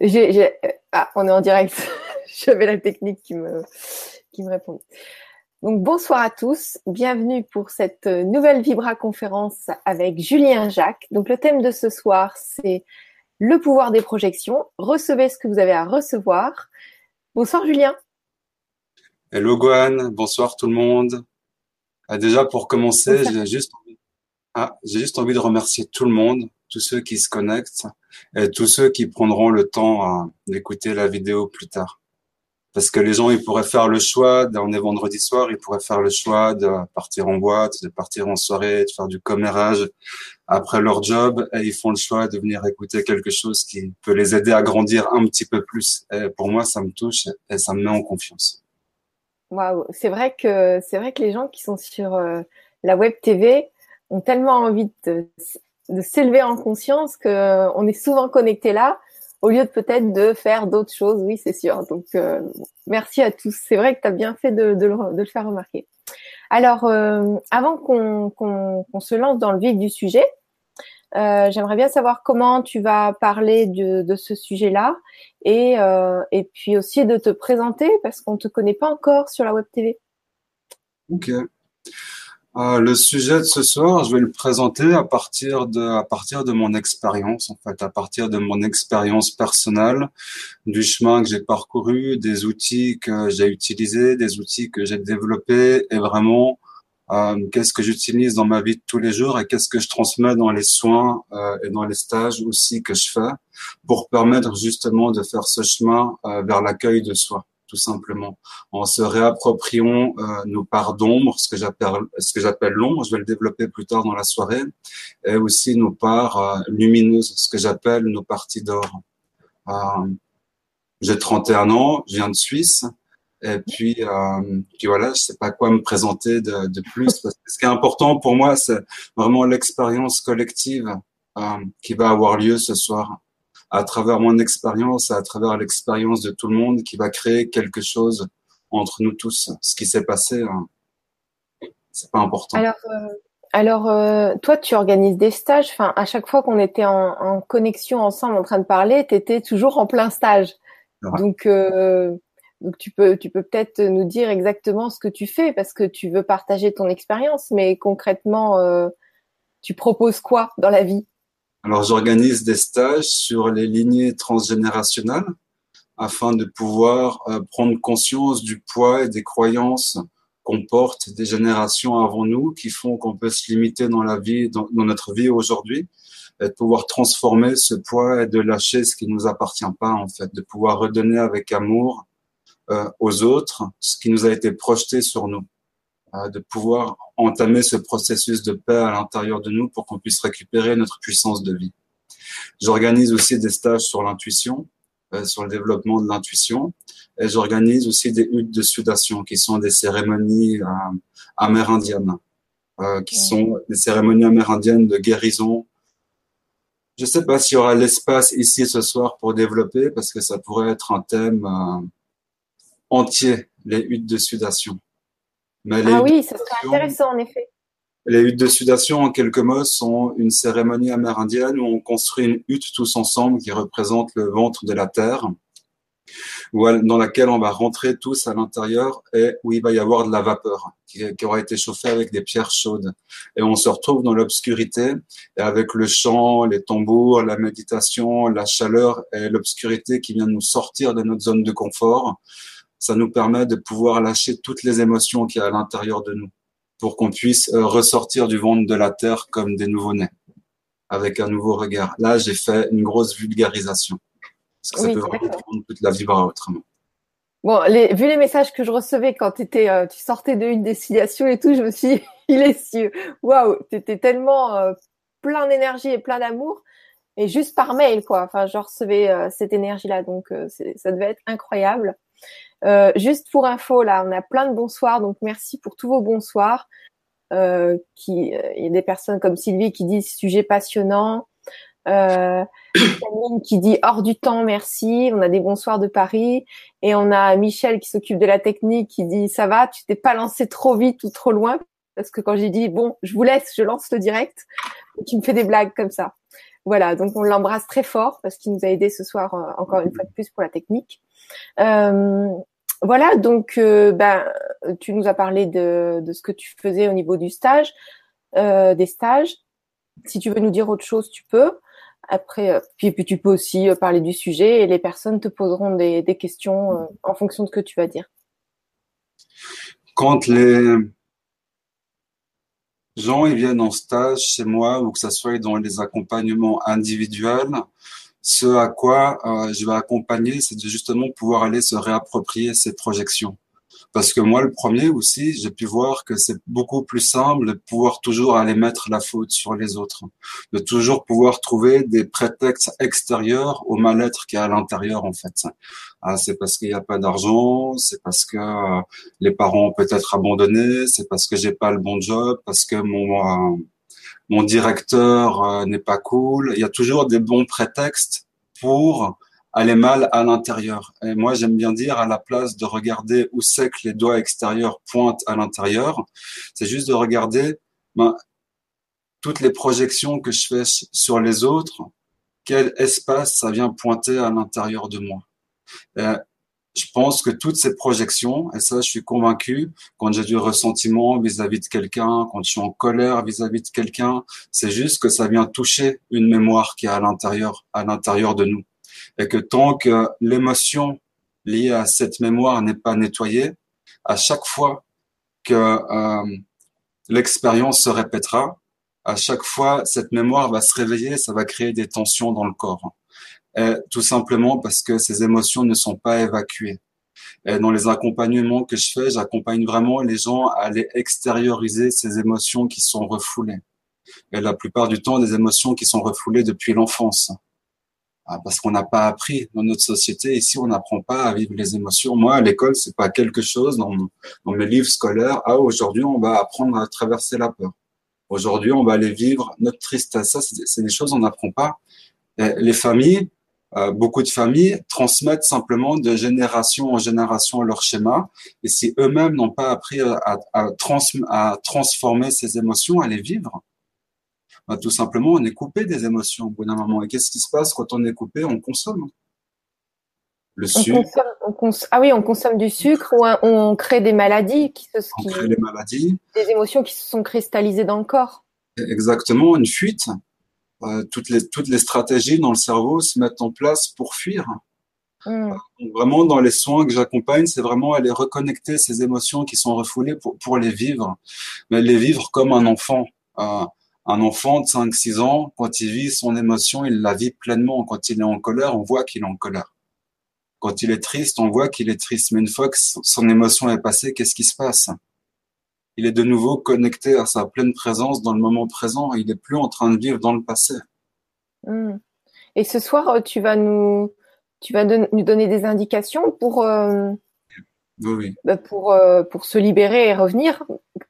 Ah, on est en direct. J'avais la technique qui me, qui me répond. Donc bonsoir à tous, bienvenue pour cette nouvelle Vibra conférence avec Julien Jacques. Donc le thème de ce soir c'est le pouvoir des projections. Recevez ce que vous avez à recevoir. Bonsoir Julien. Hello Gwen, bonsoir tout le monde. Ah, déjà pour commencer, j'ai juste, ah, j'ai juste envie de remercier tout le monde tous ceux qui se connectent et tous ceux qui prendront le temps d'écouter la vidéo plus tard. Parce que les gens, ils pourraient faire le choix, on est vendredi soir, ils pourraient faire le choix de partir en boîte, de partir en soirée, de faire du commérage après leur job, et ils font le choix de venir écouter quelque chose qui peut les aider à grandir un petit peu plus. Pour moi, ça me touche et ça me met en confiance. Waouh, c'est vrai que c'est vrai que les gens qui sont sur euh, la web TV ont tellement envie de de s'élever en conscience que euh, on est souvent connecté là au lieu de peut-être de faire d'autres choses. Oui, c'est sûr. Donc, euh, merci à tous. C'est vrai que tu as bien fait de, le, faire remarquer. Alors, euh, avant qu'on se lance dans le vif du sujet, j'aimerais bien savoir comment tu vas parler de, ce sujet-là et, et puis aussi de te présenter parce qu'on te connaît pas encore sur la web TV. Ok. Euh, le sujet de ce soir, je vais le présenter à partir de, à partir de mon expérience, en fait, à partir de mon expérience personnelle, du chemin que j'ai parcouru, des outils que j'ai utilisés, des outils que j'ai développés, et vraiment euh, qu'est-ce que j'utilise dans ma vie de tous les jours et qu'est-ce que je transmets dans les soins euh, et dans les stages aussi que je fais pour permettre justement de faire ce chemin vers l'accueil de soi tout simplement, en se réappropriant euh, nos parts d'ombre, ce que j'appelle ce que j'appelle l'ombre, je vais le développer plus tard dans la soirée, et aussi nos parts euh, lumineuses, ce que j'appelle nos parties d'or. Euh, j'ai 31 ans, je viens de Suisse, et puis, euh, puis voilà, je sais pas quoi me présenter de, de plus. Parce que ce qui est important pour moi, c'est vraiment l'expérience collective euh, qui va avoir lieu ce soir à travers mon expérience, à travers l'expérience de tout le monde, qui va créer quelque chose entre nous tous. Ce qui s'est passé, hein, c'est pas important. Alors, euh, alors euh, toi, tu organises des stages. Enfin, à chaque fois qu'on était en, en, connexion ensemble, en train de parler, tu étais toujours en plein stage. Donc, euh, donc tu peux, tu peux peut-être nous dire exactement ce que tu fais parce que tu veux partager ton expérience, mais concrètement, euh, tu proposes quoi dans la vie? Alors, j'organise des stages sur les lignées transgénérationnelles afin de pouvoir euh, prendre conscience du poids et des croyances qu'on porte des générations avant nous qui font qu'on peut se limiter dans la vie, dans, notre vie aujourd'hui, et de pouvoir transformer ce poids et de lâcher ce qui nous appartient pas, en fait, de pouvoir redonner avec amour euh, aux autres ce qui nous a été projeté sur nous de pouvoir entamer ce processus de paix à l'intérieur de nous pour qu'on puisse récupérer notre puissance de vie. J'organise aussi des stages sur l'intuition, euh, sur le développement de l'intuition, et j'organise aussi des huttes de sudation, qui sont des cérémonies euh, amérindiennes, euh, qui sont des cérémonies amérindiennes de guérison. Je ne sais pas s'il y aura l'espace ici ce soir pour développer, parce que ça pourrait être un thème entier, les huttes de sudation ah oui, ça serait intéressant en effet. Les huttes de sudation, en quelques mots, sont une cérémonie amérindienne où on construit une hutte tous ensemble qui représente le ventre de la terre, dans laquelle on va rentrer tous à l'intérieur et où il va y avoir de la vapeur qui, aura été chauffée avec des pierres chaudes. Et on se retrouve dans l'obscurité et avec le chant, les tambours, la méditation, la chaleur et l'obscurité qui vient nous sortir de notre zone de confort ça nous permet de pouvoir lâcher toutes les émotions qu'il y a à l'intérieur de nous pour qu'on puisse euh, ressortir du ventre de la terre comme des nouveaux-nés avec un nouveau regard. Là, j'ai fait une grosse vulgarisation parce que ça peut vraiment prendre toute la vibra autrement. Bon, les, vu les messages que je recevais quand étais, euh, tu sortais de une destination et tout, je me suis dit, il est si, waouh, t'étais tellement euh, plein d'énergie et plein d'amour et juste par mail quoi. Enfin, je recevais cette énergie là, donc ça devait être incroyable. Euh, juste pour info, là, on a plein de bonsoirs, donc merci pour tous vos bonsoirs. Euh, qui, euh, il y a des personnes comme Sylvie qui disent sujet passionnant. Euh, qui dit hors du temps, merci. On a des bonsoirs de Paris et on a Michel qui s'occupe de la technique qui dit ça va, tu t'es pas lancé trop vite ou trop loin parce que quand j'ai dit bon, je vous laisse, je lance le direct, tu me fais des blagues comme ça. Voilà, donc on l'embrasse très fort parce qu'il nous a aidé ce soir encore une fois de plus pour la technique. voilà, donc ben tu nous as parlé de, de ce que tu faisais au niveau du stage, des stages. Si tu veux nous dire autre chose, tu peux. Après, euh, puis, puis tu peux aussi euh, parler du sujet et les personnes te poseront des, des questions euh, en fonction de ce que tu vas dire. Quand les gens ils viennent en stage chez moi ou que ça soit dans les accompagnements individuels, ce à quoi je vais accompagner, c'est de justement pouvoir aller se réapproprier ces projections. Parce que moi, le premier aussi, j'ai pu voir que c'est beaucoup plus simple de pouvoir toujours aller mettre la faute sur les autres, de toujours pouvoir trouver des prétextes extérieurs au mal-être qui est à l'intérieur en fait. Ah, c'est parce qu'il n'y a pas d'argent, c'est parce que euh, les parents ont peut-être abandonné, c'est parce que j'ai pas le bon job, parce que mon euh, mon directeur euh, n'est pas cool. Il y a toujours des bons prétextes pour est mal à l'intérieur. Et moi, j'aime bien dire, à la place de regarder où c'est que les doigts extérieurs pointent à l'intérieur, c'est juste de regarder ben, toutes les projections que je fais sur les autres, quel espace ça vient pointer à l'intérieur de moi. je pense que toutes ces projections, et ça je suis convaincu, quand j'ai du ressentiment vis-à-vis de quelqu'un, quand je suis en colère vis-à-vis -vis de quelqu'un, c'est juste que ça vient toucher une mémoire qui est à l'intérieur, à l'intérieur de nous et que tant que l'émotion liée à cette mémoire n'est pas nettoyée, à chaque fois que euh, l'expérience se répétera, à chaque fois cette mémoire va se réveiller, ça va créer des tensions dans le corps. Et tout simplement parce que ces émotions ne sont pas évacuées. Et dans les accompagnements que je fais, j'accompagne vraiment les gens à aller extérioriser ces émotions qui sont refoulées. Et la plupart du temps, des émotions qui sont refoulées depuis l'enfance. Ah, parce qu'on n'a pas appris dans notre société. Ici, on n'apprend pas à vivre les émotions. Moi, à l'école, c'est pas quelque chose dans, mes livres scolaires. Ah, aujourd'hui, on va apprendre à traverser la peur. Aujourd'hui, on va aller vivre notre tristesse. Ça, c'est des choses qu'on n'apprend pas. les familles, euh, beaucoup de familles transmettent simplement de génération en génération leur schéma. Et si eux-mêmes n'ont pas appris à transformer ces émotions, à les vivre, bah, tout simplement, on est coupé des émotions au bout d'un moment. Et qu'est-ce qui se passe quand on est coupé? On consomme. Le sucre. ah oui, on consomme du sucre ou on crée des maladies. Qui se, on crée des maladies. Des émotions qui se sont cristallisées dans le corps. Exactement, une fuite. Euh, toutes, les, toutes les stratégies dans le cerveau se mettent en place pour fuir. Hmm. vraiment, dans les soins que j'accompagne, c'est vraiment aller reconnecter ces émotions qui sont refoulées pour, pour les vivre, mais les vivre comme un enfant. Euh, un enfant de 5-6 ans, quand il vit son émotion, il la vit pleinement. Quand il est en colère, on voit qu'il est en colère. Quand il est triste, on voit qu'il est triste. Mais une fois que son émotion est passée, qu'est-ce qui se passe? Il est de nouveau connecté à sa pleine présence dans le moment présent. Il n'est plus en train de vivre dans le passé. Hmm. Et ce soir, tu vas nous, tu vas nous donner des indications pour, euh, oui, bah, pour, euh, pour se libérer et revenir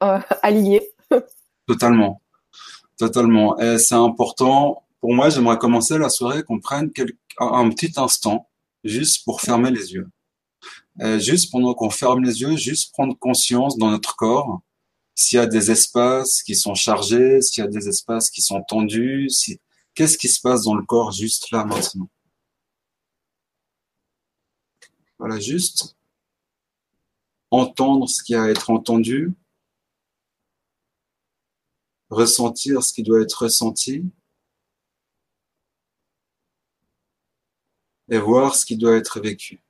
euh, aligné. Totalement. Totalement. Et c'est important. Pour moi, j'aimerais commencer la soirée qu'on prenne un petit instant juste pour fermer les yeux. Juste pendant qu'on ferme les yeux, juste prendre conscience dans notre corps s'il y a des espaces qui sont chargés, s'il y a des espaces qui sont tendus, qu'est-ce qui se passe dans le corps juste là maintenant? Voilà, juste entendre ce qui a à être entendu ressentir ce qui doit être ressenti et voir ce qui doit être vécu.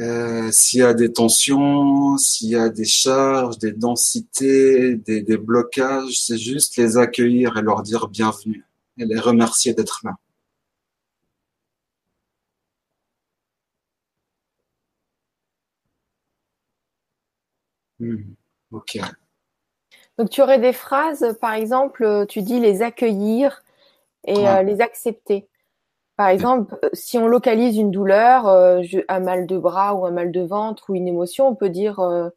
Euh, s'il y a des tensions, s'il y a des charges, des densités, des, des blocages, c'est juste les accueillir et leur dire bienvenue et les remercier d'être là. Hmm. Ok. Donc tu aurais des phrases, par exemple, tu dis les accueillir et euh, les accepter. Par exemple, si on localise une douleur, euh, un mal de bras ou un mal de ventre ou une émotion, on peut dire euh,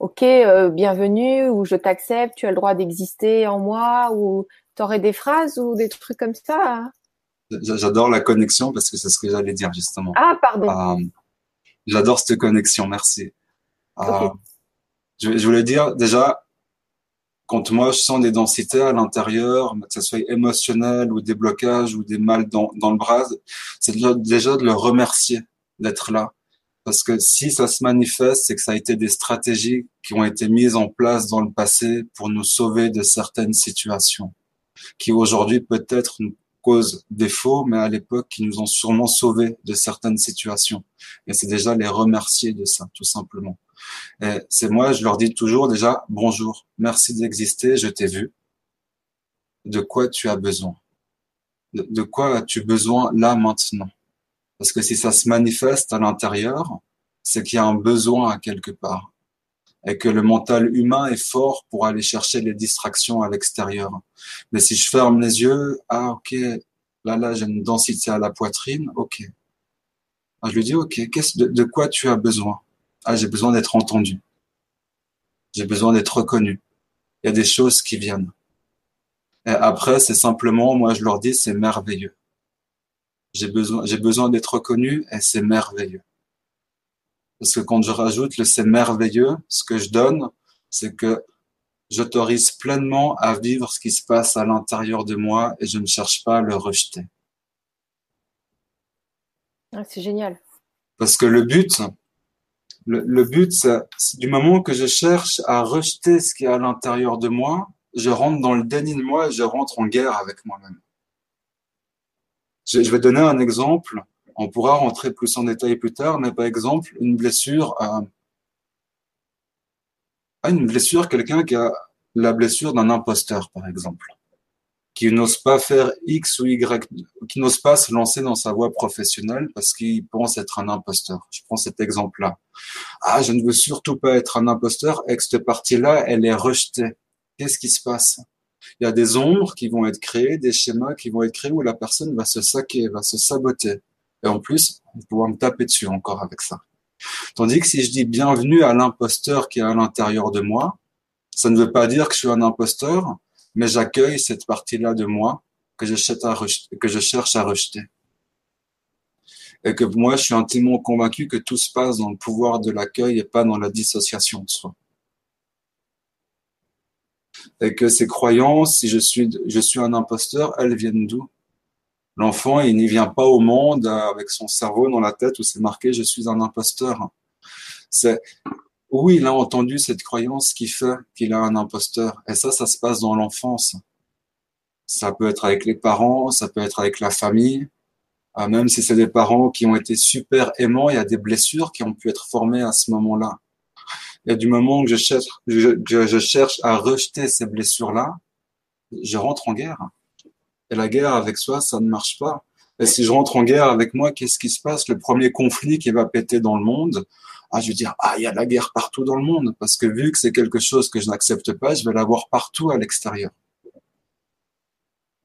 OK, bienvenue ou je t'accepte, tu as le droit d'exister en moi ou tu aurais des phrases ou des trucs comme ça. Hein? J'adore la connexion parce que c'est ce que j'allais dire justement. Ah, pardon J'adore cette connexion, merci. Euh, je, je, voulais dire déjà, quand moi je sens des densités à l'intérieur, que ce soit émotionnel ou des blocages ou des mal dans, dans le bras, c'est déjà, de le remercier d'être là. Parce que si ça se manifeste, c'est que ça a été des stratégies qui ont été mises en place dans le passé pour nous sauver de certaines situations, qui aujourd'hui peut-être nous causent défaut, mais à l'époque qui nous ont sûrement sauvés de certaines situations. Et c'est déjà les remercier de ça, tout simplement. C'est moi, je leur dis toujours déjà bonjour, merci d'exister, je t'ai vu. De quoi tu as besoin? De, quoi as-tu besoin là maintenant? Parce que si ça se manifeste à l'intérieur, c'est qu'il y a un besoin à quelque part et que le mental humain est fort pour aller chercher les distractions à l'extérieur. Mais si je ferme les yeux, ah ok, là là j'ai une densité à la poitrine, ok. Ah, je lui dis ok, qu'est-ce de quoi tu as besoin? Ah j'ai besoin d'être entendu, j'ai besoin d'être reconnu. Il y a des choses qui viennent. Et après c'est simplement, moi je leur dis c'est merveilleux. J'ai besoin, j'ai besoin d'être reconnu et c'est merveilleux. Parce que quand je rajoute le c'est merveilleux, ce que je donne, c'est que j'autorise pleinement à vivre ce qui se passe à l'intérieur de moi et je ne cherche pas à le rejeter. Ah, c'est génial. Parce que le but, le, le but, c'est du moment que je cherche à rejeter ce qui est à l'intérieur de moi, je rentre dans le déni de moi et je rentre en guerre avec moi-même. Je, je vais donner un exemple. On pourra rentrer plus en détail plus tard, mais par exemple, une blessure à, à une blessure, quelqu'un qui a la blessure d'un imposteur, par exemple, qui n'ose pas faire X ou Y, qui n'ose pas se lancer dans sa voie professionnelle parce qu'il pense être un imposteur. Je prends cet exemple-là. Ah, je ne veux surtout pas être un imposteur et que cette partie-là, elle est rejetée. Qu'est-ce qui se passe? Il y a des ombres qui vont être créées, des schémas qui vont être créés où la personne va se saquer, va se saboter. Et en plus, on va pouvoir me taper dessus encore avec ça. Tandis que si je dis bienvenue à l'imposteur qui est à l'intérieur de moi, ça ne veut pas dire que je suis un imposteur, mais j'accueille cette partie-là de moi que je, cherche à rejeter. Et que moi, je suis intimement convaincu que tout se passe dans le pouvoir de l'accueil et pas dans la dissociation de soi. Et que ces croyances, si je suis, je suis un imposteur, elles viennent d'où? L'enfant, il n'y vient pas au monde avec son cerveau dans la tête où c'est marqué je suis un imposteur. C'est où il a entendu cette croyance qui fait qu'il a un imposteur. Et ça, ça se passe dans l'enfance. Ça peut être avec les parents, ça peut être avec la famille. Ah, même si c'est des parents qui ont été super aimants, il y a des blessures qui ont pu être formées à ce moment-là. Et du moment que je cherche, je, je cherche à rejeter ces blessures-là, je rentre en guerre. Et la guerre avec soi, ça ne marche pas. Et si je rentre en guerre avec moi, qu'est-ce qui se passe? Le premier conflit qui va péter dans le monde, ah, je vais dire, ah, il y a la guerre partout dans le monde, parce que vu que c'est quelque chose que je n'accepte pas, je vais l'avoir partout à l'extérieur.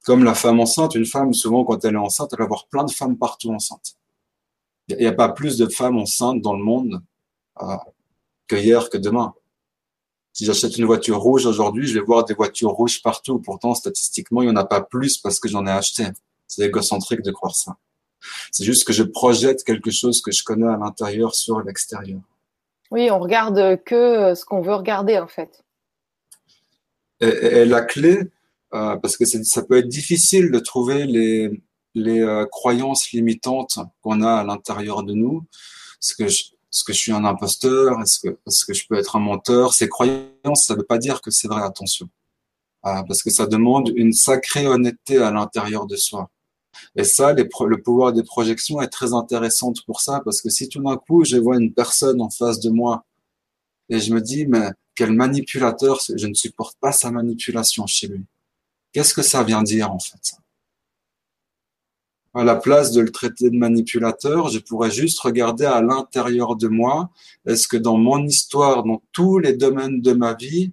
Comme la femme enceinte, une femme, souvent, quand elle est enceinte, elle va avoir plein de femmes partout enceintes. Il n'y a pas plus de femmes enceintes dans le monde euh, que hier, que demain. Si j'achète une voiture rouge aujourd'hui, je vais voir des voitures rouges partout. Pourtant, statistiquement, il n'y en a pas plus parce que j'en ai acheté. C'est égocentrique de croire ça. C'est juste que je projette quelque chose que je connais à l'intérieur sur l'extérieur. Oui, on regarde que ce qu'on veut regarder en fait. Et, la clé, euh, parce que ça peut être difficile de trouver les, les euh, croyances limitantes qu'on a à l'intérieur de nous, ce que je, est-ce que je suis un imposteur Est-ce que, est que je peux être un menteur? Ces croyances, ça ne veut pas dire que c'est vrai, attention. Parce que ça demande une sacrée honnêteté à l'intérieur de soi. Et ça, le pouvoir des projections est très intéressant pour ça, parce que si tout d'un coup, je vois une personne en face de moi et je me dis, mais quel manipulateur, je ne supporte pas sa manipulation chez lui. Qu'est-ce que ça vient dire en fait? À la place de le traiter de manipulateur, je pourrais juste regarder à l'intérieur de moi, est-ce que dans mon histoire, dans tous les domaines de ma vie,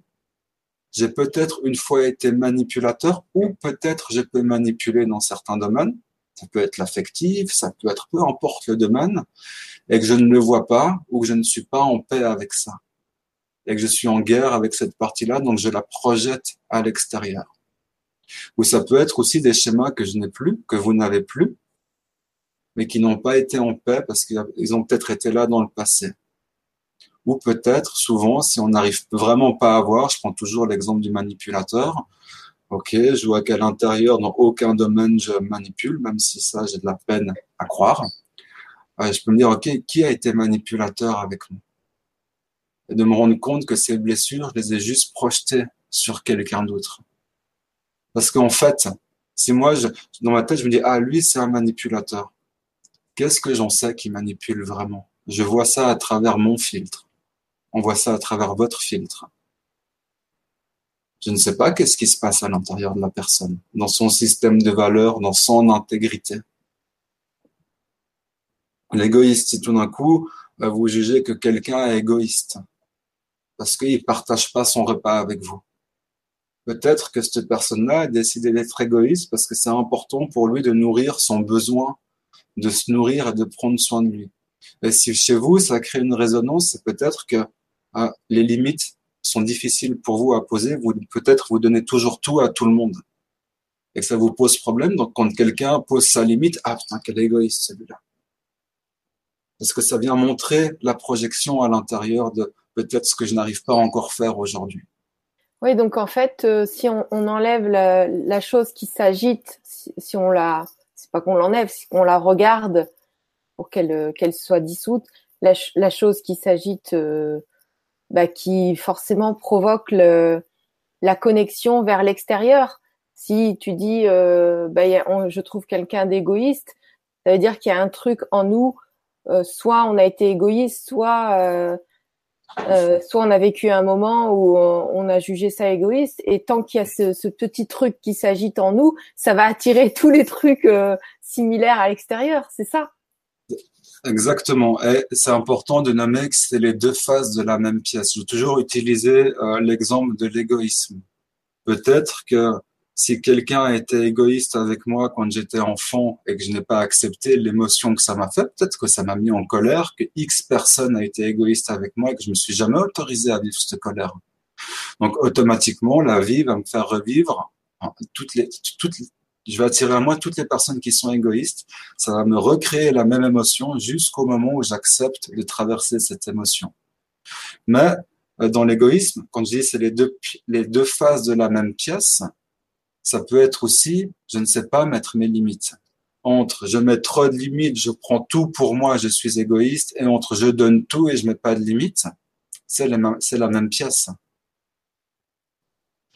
j'ai peut-être une fois été manipulateur ou peut-être je peux manipuler dans certains domaines. Ça peut être l'affectif, ça peut être peu importe le domaine, et que je ne le vois pas ou que je ne suis pas en paix avec ça. Et que je suis en guerre avec cette partie-là, donc je la projette à l'extérieur. Ou ça peut être aussi des schémas que je n'ai plus, que vous n'avez plus, mais qui n'ont pas été en paix parce qu'ils ont peut-être été là dans le passé. Ou peut-être, souvent, si on n'arrive vraiment pas à voir, je prends toujours l'exemple du manipulateur, ok, je vois qu'à l'intérieur, dans aucun domaine, je manipule, même si ça, j'ai de la peine à croire. Euh, je peux me dire, ok, qui a été manipulateur avec nous Et de me rendre compte que ces blessures, je les ai juste projetées sur quelqu'un d'autre. Parce qu'en fait, si moi, je, dans ma tête, je me dis, ah, lui, c'est un manipulateur. Qu'est-ce que j'en sais qui manipule vraiment? Je vois ça à travers mon filtre. On voit ça à travers votre filtre. Je ne sais pas qu'est-ce qui se passe à l'intérieur de la personne, dans son système de valeurs, dans son intégrité. L'égoïste, si tout d'un coup, vous jugez que quelqu'un est égoïste, parce qu'il ne partage pas son repas avec vous. Peut-être que cette personne-là a décidé d'être égoïste parce que c'est important pour lui de nourrir son besoin, de se nourrir et de prendre soin de lui. Et si chez vous, ça crée une résonance, c'est peut-être que les limites sont difficiles pour vous à poser. Vous peut-être vous donnez toujours tout à tout le monde et que ça vous pose problème. Donc quand quelqu'un pose sa limite, ah putain quel égoïste celui-là. Parce que ça vient montrer la projection à l'intérieur de peut-être ce que je n'arrive pas encore à faire aujourd'hui. Oui, donc en fait, euh, si on, enlève la, la, chose qui s'agite, si, si, on la, c'est pas qu'on l'enlève, si on la regarde pour qu'elle euh, qu'elle soit dissoute, la, la chose qui s'agite, euh, bah, qui forcément provoque le, la connexion vers l'extérieur. Si tu dis, euh, bah, a, je trouve quelqu'un d'égoïste, ça veut dire qu'il y a un truc en nous, soit on a été égoïste, soit euh, soit on a vécu un moment où on, a jugé ça égoïste, et tant qu'il y a ce, ce, petit truc qui s'agite en nous, ça va attirer tous les trucs euh, similaires à l'extérieur, c'est ça Exactement. Et c'est important de nommer que c'est les deux faces de la même pièce. Je toujours utiliser euh, l'exemple de l'égoïsme. Peut-être que si quelqu'un a été égoïste avec moi quand j'étais enfant et que je n'ai pas accepté l'émotion que ça m'a fait, peut-être que ça m'a mis en colère, que X personne a été égoïste avec moi et que je me suis jamais autorisé à vivre cette colère. Donc automatiquement, la vie va me faire revivre toutes les, toutes, je vais attirer à moi toutes les personnes qui sont égoïstes. Ça va me recréer la même émotion jusqu'au moment où j'accepte de traverser cette émotion. Mais euh, dans l'égoïsme, quand je dis c'est les deux, les deux faces de la même pièce, ça peut être aussi, je ne sais pas mettre mes limites. Entre je mets trop de limites, je prends tout pour moi, je suis égoïste, et entre je donne tout et je mets pas de limites, c'est la même pièce.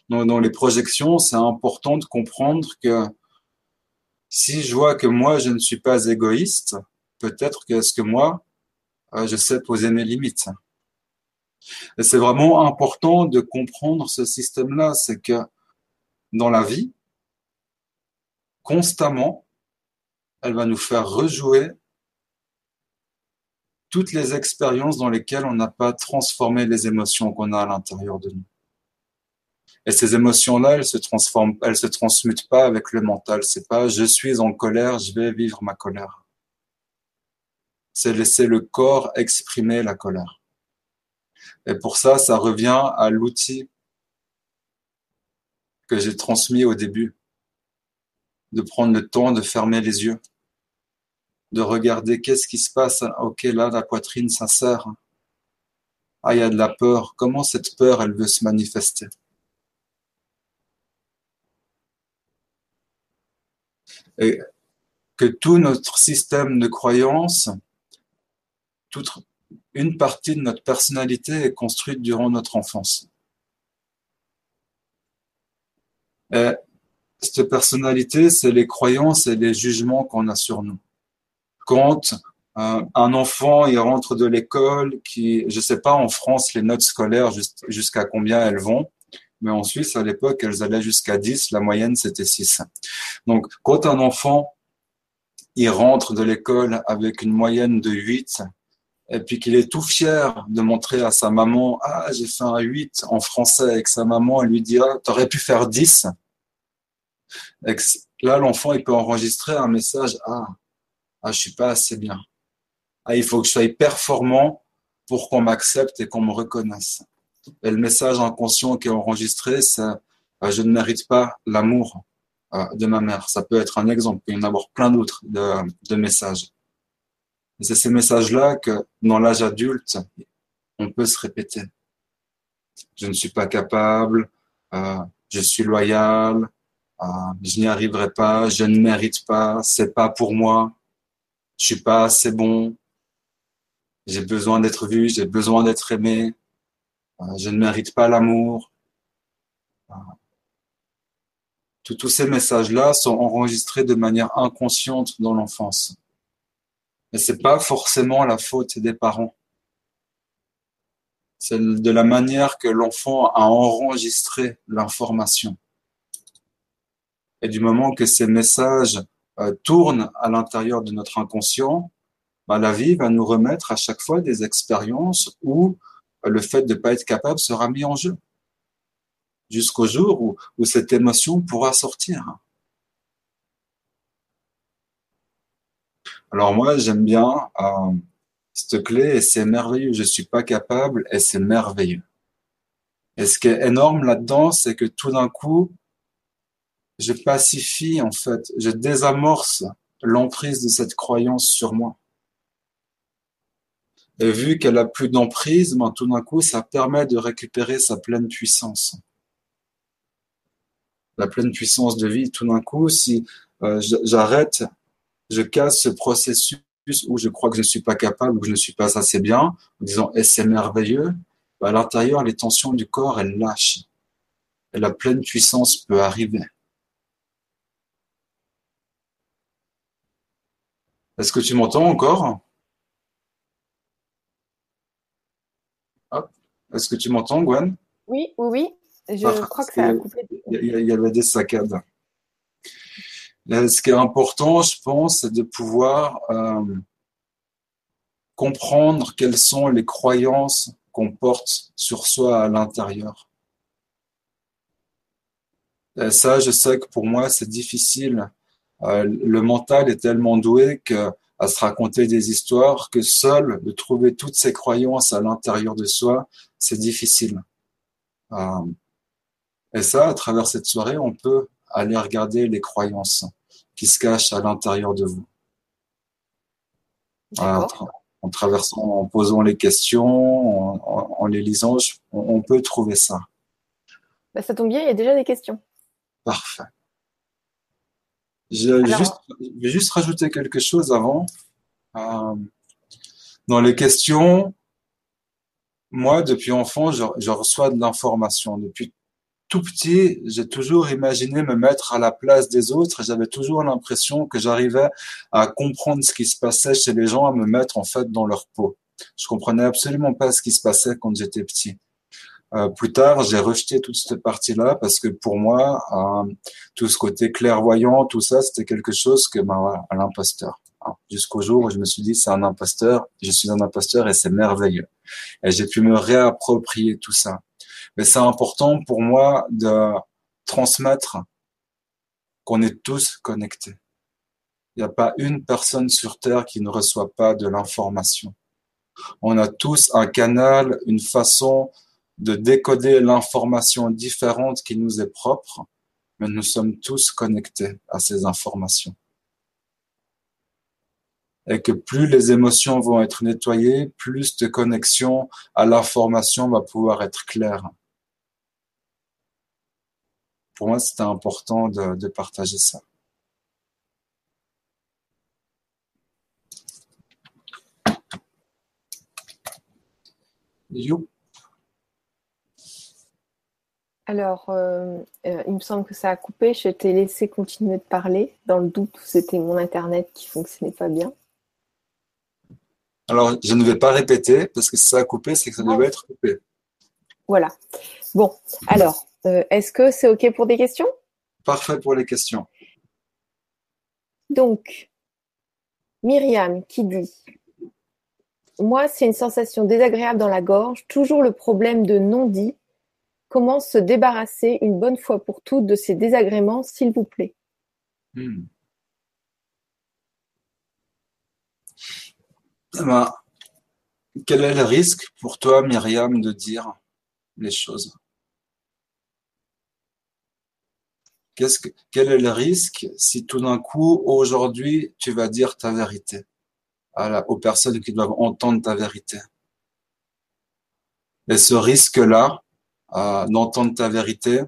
Donc, dans les projections, c'est important de comprendre que si je vois que moi, je ne suis pas égoïste, peut-être que ce que moi, euh, je sais poser mes limites. Et c'est vraiment important de comprendre ce système-là, c'est que dans la vie, constamment, elle va nous faire rejouer toutes les expériences dans lesquelles on n'a pas transformé les émotions qu'on a à l'intérieur de nous. Et ces émotions-là, elles se transforment, elles se transmutent pas avec le mental. C'est pas je suis en colère, je vais vivre ma colère. C'est laisser le corps exprimer la colère. Et pour ça, ça revient à l'outil que j'ai transmis au début, de prendre le temps de fermer les yeux, de regarder qu'est-ce qui se passe. Ok, là, la poitrine sincère. Ah, il y a de la peur. Comment cette peur, elle veut se manifester? Et que tout notre système de croyances, toute une partie de notre personnalité est construite durant notre enfance. Et cette personnalité, c'est les croyances et les jugements qu'on a sur nous. Quand euh, un enfant il rentre de l'école, qui, je sais pas en France les notes scolaires jusqu'à combien elles vont, mais en Suisse à l'époque elles allaient jusqu'à 10, la moyenne c'était 6. Donc quand un enfant il rentre de l'école avec une moyenne de 8 et puis qu'il est tout fier de montrer à sa maman ah j'ai fait un 8 en français que sa maman elle lui dit ah t'aurais pu faire 10 et là l'enfant il peut enregistrer un message ah ah je suis pas assez bien. Ah il faut que je sois performant pour qu'on m'accepte et qu'on me reconnaisse et le message inconscient qui est enregistré c'est ah, je ne mérite pas l'amour ah, de ma mère. Ça peut être un exemple il peut y en avoir plein d'autres de, messages. C'est ces messages-là que dans l'âge adulte, on peut se répéter. Je ne suis pas capable, euh, je suis loyal, euh, je n'y arriverai pas, je ne mérite pas, c'est pas pour moi, je suis pas assez bon, j'ai besoin d'être vu, j'ai besoin d'être aimé, euh, je ne mérite pas l'amour. Euh, tous ces messages-là sont enregistrés de manière inconsciente dans l'enfance. Mais c'est pas forcément la faute des parents. C'est de la manière que l'enfant a enregistré l'information. Et du moment que ces messages euh, tournent à l'intérieur de notre inconscient, bah, la vie va nous remettre à chaque fois des expériences où euh, le fait de ne pas être capable sera mis en jeu jusqu'au jour où, cette émotion pourra sortir. Alors moi, j'aime bien euh, cette clé et c'est merveilleux. Je suis pas capable et c'est merveilleux. Et ce qui est énorme là-dedans, c'est que tout d'un coup, je pacifie en fait, je désamorce l'emprise de cette croyance sur moi. Vu qu'elle a plus d'emprise, ben, tout d'un coup, ça permet de récupérer sa pleine puissance. La pleine puissance de vie, tout d'un coup, si euh, j'arrête, je casse ce processus où je crois que je ne suis pas capable ou que je ne suis pas assez bien, en disant eh, c'est merveilleux, ben, à l'intérieur, les tensions du corps, elles lâchent. Et la pleine puissance peut arriver. Est-ce que tu m'entends encore? Est-ce que tu m'entends, Gwen? Oui, oui, oui. Je crois que ça a coupé. Il y, avait des saccades. ce qui est important, je pense, c'est de pouvoir euh, comprendre quelles sont les croyances qu'on porte sur soi à l'intérieur. Et ça, je sais que pour moi, c'est difficile. Euh, le mental est tellement doué que à se raconter des histoires que seul de trouver toutes ces croyances à l'intérieur de soi, c'est difficile. Euh, et ça, à travers cette soirée, on peut aller regarder les croyances qui se cachent à l'intérieur de vous. en traversant, en posant les questions, en, les lisant, on, peut trouver ça. Bah, ça tombe bien, il y a déjà des questions. Parfait. Je vais, juste, rajouter quelque chose avant. Euh, dans les questions, moi, depuis enfant, je, reçois de l'information. Depuis tout petit, j'ai toujours imaginé me mettre à la place des autres. J'avais toujours l'impression que j'arrivais à comprendre ce qui se passait chez les gens, à me mettre en fait dans leur peau. Je comprenais absolument pas ce qui se passait quand j'étais petit. Euh, plus tard, j'ai rejeté toute cette partie-là parce que pour moi, euh, tout ce côté clairvoyant, tout ça, c'était quelque chose que, ben voilà, l'imposteur. Hein. Jusqu'au jour où je me suis dit, c'est un imposteur, je suis un imposteur et c'est merveilleux. Et j'ai pu me réapproprier tout ça. Mais c'est important pour moi de transmettre qu'on est tous connectés. Il n'y a pas une personne sur Terre qui ne reçoit pas de l'information. On a tous un canal, une façon de décoder l'information différente qui nous est propre, mais nous sommes tous connectés à ces informations. Et que plus les émotions vont être nettoyées, plus de connexion à l'information va pouvoir être claire. Pour moi, c'était important de, partager ça. You. Alors, euh, euh, il me semble que ça a coupé. Je t'ai laissé continuer de parler. Dans le doute, c'était mon Internet qui fonctionnait pas bien. Alors, je ne vais pas répéter parce que si ça a coupé, c'est que ça devait être coupé. Voilà. Bon, alors, euh, est-ce que c'est OK pour des questions? Parfait pour les questions. Donc, Myriam qui dit Moi, c'est une sensation désagréable dans la gorge, toujours le problème de non-dit Comment se débarrasser une bonne fois pour toutes de ces désagréments, s'il vous plaît? Hmm. Quel est le risque pour toi, Myriam, de dire les choses? Que, Quel est le risque si tout d'un coup, aujourd'hui, tu vas dire ta vérité aux personnes qui doivent entendre ta vérité? Et ce risque-là euh, d'entendre ta vérité,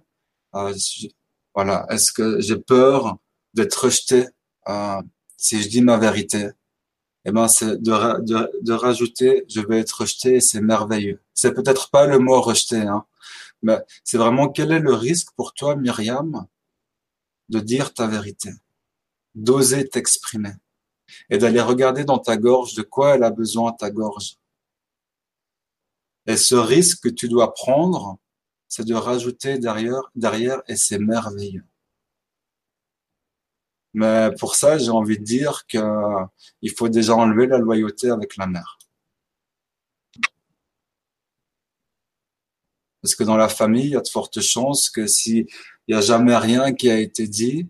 voilà, est-ce que j'ai peur d'être rejeté si je dis ma vérité? Eh ben, c'est de, rajouter, je vais être rejeté et c'est merveilleux. C'est peut-être pas le mot rejeté, hein, mais c'est vraiment quel est le risque pour toi, Myriam, de dire ta vérité, d'oser t'exprimer et d'aller regarder dans ta gorge de quoi elle a besoin ta gorge? Et ce risque que tu dois prendre, c'est de rajouter derrière, derrière et c'est merveilleux. Mais pour ça, j'ai envie de dire qu'il faut déjà enlever la loyauté avec la mère. Parce que dans la famille, il y a de fortes chances que s'il n'y a jamais rien qui a été dit,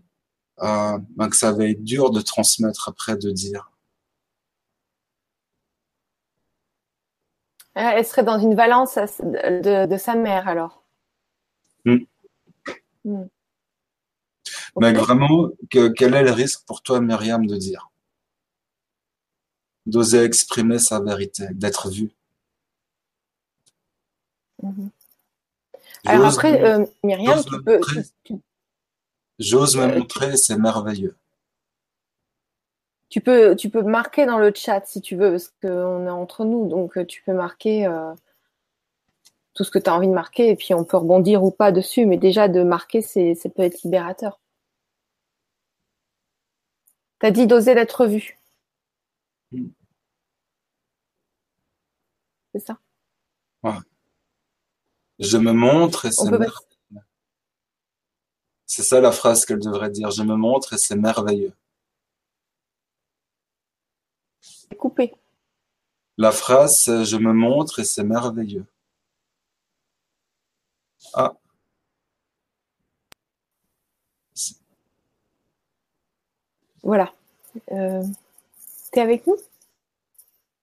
euh, ben que ça va être dur de transmettre après, de dire. Ah, elle serait dans une valence de, sa mère alors. Hmm. Hmm. Mais vraiment, quel est le risque pour toi, Myriam, de dire D'oser exprimer sa vérité, d'être vue? Mhm. Alors après, euh, Myriam, tu peux. J'ose me euh, montrer, c'est merveilleux. Tu peux, tu peux marquer dans le chat si tu veux, parce qu'on est entre nous, donc euh, tu peux marquer euh, tout ce que tu as envie de marquer, et puis on peut rebondir ou pas dessus, mais déjà de marquer, c'est, ça peut être libérateur. Tu as dit d'oser d'être vu. Mm. C'est ça. Je me montre et c'est merveilleux. C'est ça la phrase qu'elle devrait dire. Je me montre et c'est merveilleux. Coupé. La phrase, c'est je me montre et c'est merveilleux. Ah. Voilà. Euh, T'es avec nous?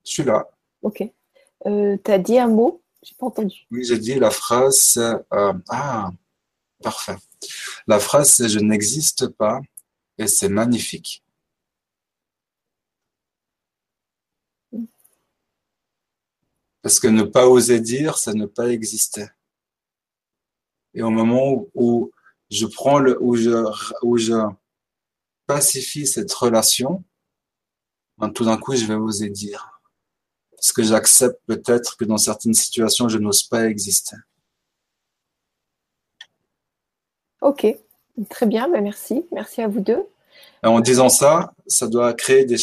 Je suis là. Ok. Euh, T'as dit un mot? J'ai pas entendu. Oui, j'ai dit la phrase. Euh, ah, parfait. La phrase c'est je n'existe pas et c'est magnifique. Parce que ne pas oser dire, c'est ne pas exister. Et au moment où je prends le, où je, où je pacifie cette relation, ben, tout d'un coup, je vais oser dire. Parce que j'accepte peut-être que dans certaines situations, je n'ose pas exister. Ok, très bien, ben merci. Merci à vous deux. en disant ça, ça doit créer des.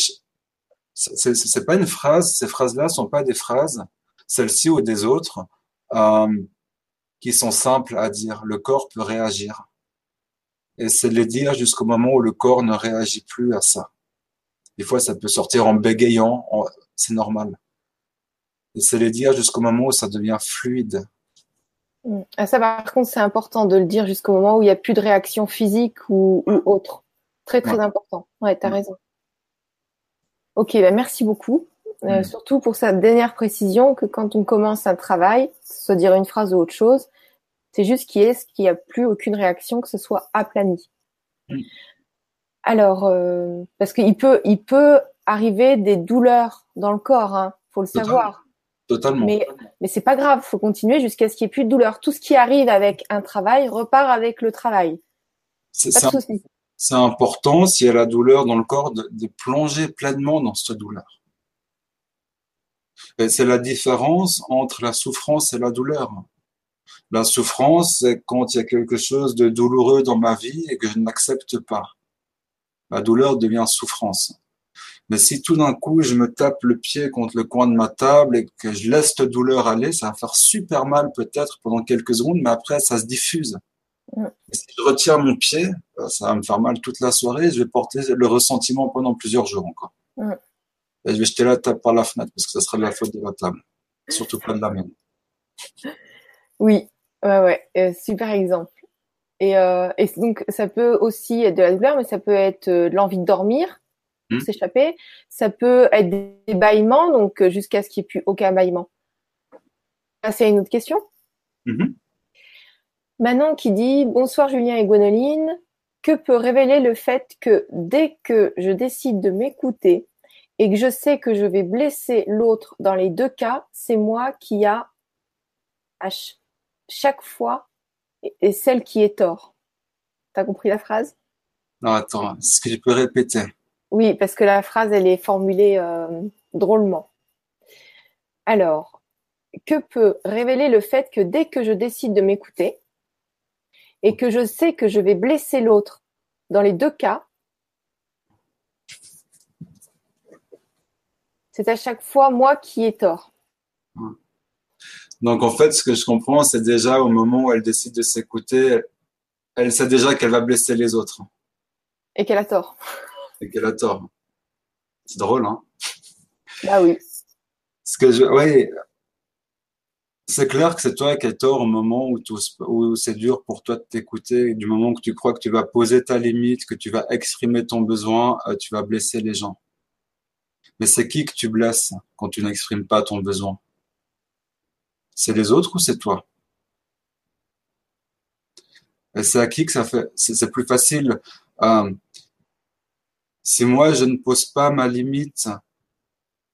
C'est pas une phrase, ces phrases-là sont pas des phrases celles-ci ou des autres, euh, qui sont simples à dire. Le corps peut réagir. Et c'est de les dire jusqu'au moment où le corps ne réagit plus à ça. Des fois, ça peut sortir en bégayant, c'est normal. Et c'est les dire jusqu'au moment où ça devient fluide. Mm. Ah, ça, par contre, c'est important de le dire jusqu'au moment où il n'y a plus de réaction physique ou, autre. Très, très important. Ouais, tu as raison. Ok, ben merci beaucoup. Euh, mm. Surtout pour sa dernière précision que quand on commence un travail, soit dire une phrase ou autre chose, c'est juste qu'il n'y a plus aucune réaction, que ce soit aplani. Mm. Alors, euh, parce qu'il peut, il peut arriver des douleurs dans le corps, hein, faut le savoir. Totalement. Mais, mais c'est pas grave, faut continuer jusqu'à ce qu'il n'y ait plus de douleur. Tout ce qui arrive avec un travail repart avec le travail. C'est C'est important, s'il y a la douleur dans le corps, de, de plonger pleinement dans cette douleur. C'est la différence entre la souffrance et la douleur. La souffrance, c'est quand il y a quelque chose de douloureux dans ma vie et que je n'accepte pas. La douleur devient souffrance. Mais si tout d'un coup je me tape le pied contre le coin de ma table et que je laisse cette douleur aller, ça va faire super mal peut-être pendant quelques secondes, mais après ça se diffuse. si je retire mon pied, euh, ça va me faire mal toute la soirée, je vais porter le ressentiment pendant plusieurs jours encore je vais jeter la table par la fenêtre parce que ça serait de la faute de la table. Surtout pas de la mienne. Oui, ouais, ouais, euh, super exemple. Et, euh, et, donc, ça peut aussi être de la douleur, mais ça peut être euh, de l'envie de dormir, pour hmm. s'échapper. Ça peut être des bâillements, donc jusqu'à ce qu'il n'y ait plus aucun bâillement. c'est une autre question. Mm-hmm. Manon qui dit Bonsoir Julien et Gwenoline. Que peut révéler le fait que dès que je décide de m'écouter, et que je sais que je vais blesser l'autre dans les deux cas, c'est moi qui a à chaque fois et celle qui est tort. T'as compris la phrase? Non, attends, est-ce que je peux répéter? Oui, parce que la phrase, elle est formulée euh, drôlement. Alors, que peut révéler le fait que dès que je décide de m'écouter et que je sais que je vais blesser l'autre dans les deux cas, c'est à chaque fois moi qui ai tort. Donc en fait, ce que je comprends, c'est déjà au moment où elle décide de s'écouter, elle sait déjà qu'elle va blesser les autres. Et qu'elle a tort. Et qu'elle a tort. C'est drôle, hein Bah oui. Ce que je, oui, c'est clair que c'est toi qui as tort au moment où, où c'est dur pour toi de t'écouter, du moment que tu crois que tu vas poser ta limite, que tu vas exprimer ton besoin, euh, tu vas blesser les gens. Mais c'est qui que tu blesses quand tu n'exprimes pas ton besoin? C'est les autres ou c'est toi? C'est à qui que ça fait C'est plus facile. Euh, si moi je ne pose pas ma limite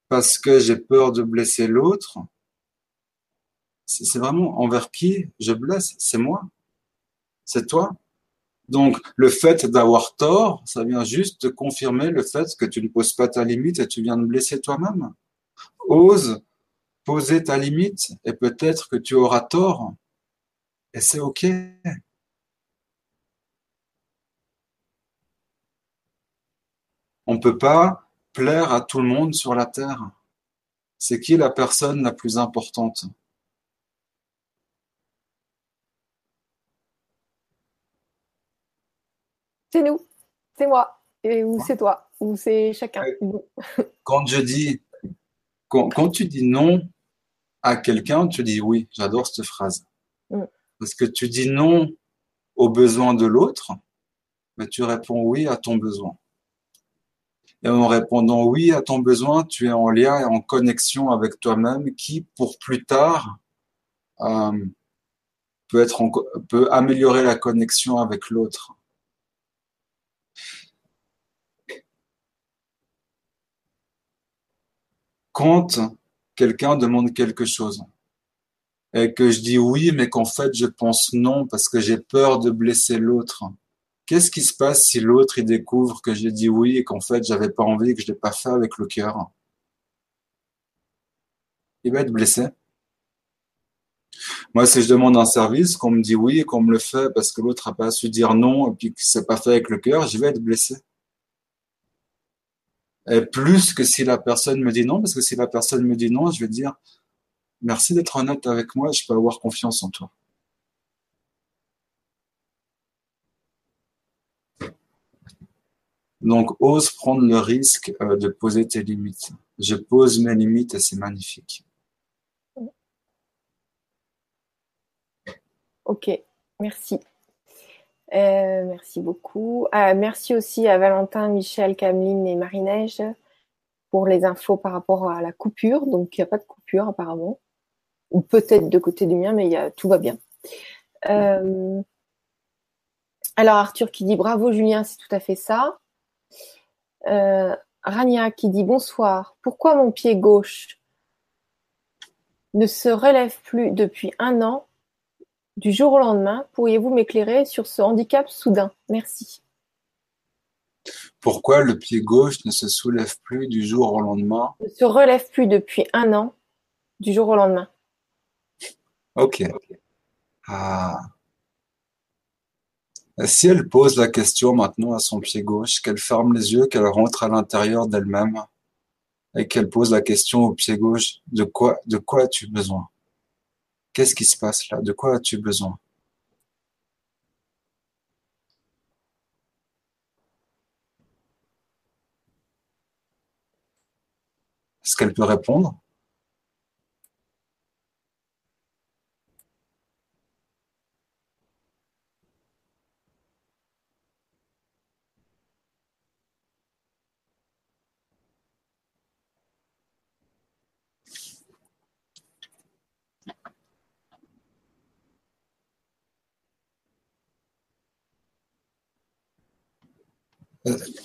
parce que j'ai peur de blesser l'autre, c'est vraiment envers qui je blesse? C'est moi? C'est toi? Donc, le fait d'avoir tort, ça vient juste confirmer le fait que tu ne poses pas ta limite et tu viens de blesser toi-même. Ose poser ta limite et peut-être que tu auras tort. Et c'est OK. On ne peut pas plaire à tout le monde sur la terre. C'est qui la personne la plus importante? C'est nous, c'est moi, et ou c'est toi, ou c'est chacun. Quand je dis, quand, tu dis non à quelqu'un, tu dis oui. J'adore cette phrase. Mm. Parce que tu dis non aux besoins de l'autre, mais tu réponds oui à ton besoin. Et en répondant oui à ton besoin, tu es en lien et en connexion avec toi-même qui, pour plus tard, euh, peut, être peut améliorer la connexion avec l'autre. quand quelqu'un demande quelque chose. Et que je dis oui, mais qu'en fait je pense non parce que j'ai peur de blesser l'autre, qu'est-ce qui se passe si l'autre il découvre que j'ai dit oui et qu'en fait j'avais pas envie, que je l'ai pas fait avec le cœur? Il va être blessé. Moi, si je demande un service, qu'on me dit oui et qu'on me le fait parce que l'autre n'a pas su dire non et puis que c'est pas fait avec le cœur, je vais être blessé plus que si la personne me dit non, parce que si la personne me dit non, je vais dire merci d'être honnête avec moi, je peux avoir confiance en toi. Donc, ose prendre le risque euh, de poser tes limites. Je pose mes limites et c'est magnifique. Ok, merci. Euh, merci beaucoup. Euh, merci aussi à Valentin, Michel, Cameline et Marie-Neige pour les infos par rapport à la coupure. Donc, il n'y a pas de coupure apparemment. Ou peut-être de côté du mien, mais y a, tout va bien. Euh, alors, Arthur qui dit bravo Julien, c'est tout à fait ça. Rania qui dit bonsoir. Pourquoi mon pied gauche ne se relève plus depuis un an du jour au lendemain, pourriez-vous m'éclairer sur ce handicap soudain? Merci. Pourquoi le pied gauche ne se soulève plus du jour au lendemain? Ne se relève plus depuis un an, du jour au lendemain. Ok. Ah. Si elle pose la question maintenant à son pied gauche, qu'elle ferme les yeux, qu'elle rentre à l'intérieur d'elle-même et qu'elle pose la question au pied gauche, de quoi, de quoi as-tu besoin? Qu'est-ce qui se passe là? De quoi as-tu besoin? Est-ce qu'elle peut répondre?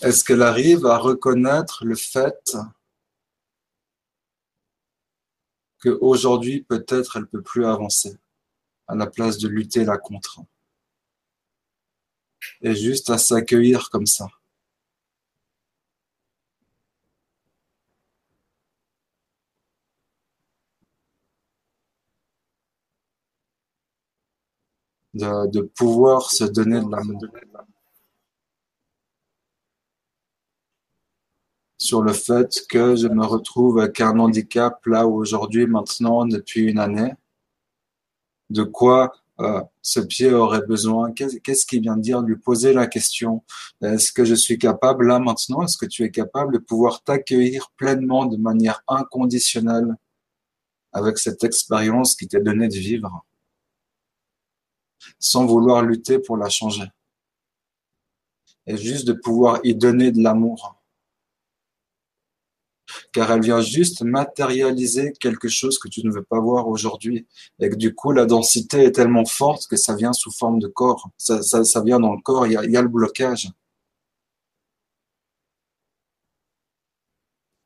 Est-ce qu'elle arrive à reconnaître le fait qu'aujourd'hui, peut-être, elle ne peut plus avancer à la place de lutter la contre? Et juste à s'accueillir comme ça. De, pouvoir se donner de l'amour. Sur le fait que je me retrouve avec un handicap là aujourd'hui, maintenant, depuis une année. De quoi euh, ce pied aurait besoin? Qu'est-ce qu'il vient de dire Lui poser la question? Est-ce que je suis capable là maintenant Est-ce que tu es capable de pouvoir t'accueillir pleinement de manière inconditionnelle avec cette expérience qui t'est donnée de vivre sans vouloir lutter pour la changer? Et juste de pouvoir y donner de l'amour car elle vient juste matérialiser quelque chose que tu ne veux pas voir aujourd'hui. Et que du coup, la densité est tellement forte que ça vient sous forme de corps. Ça, vient dans le corps, il y, a, il y a le blocage.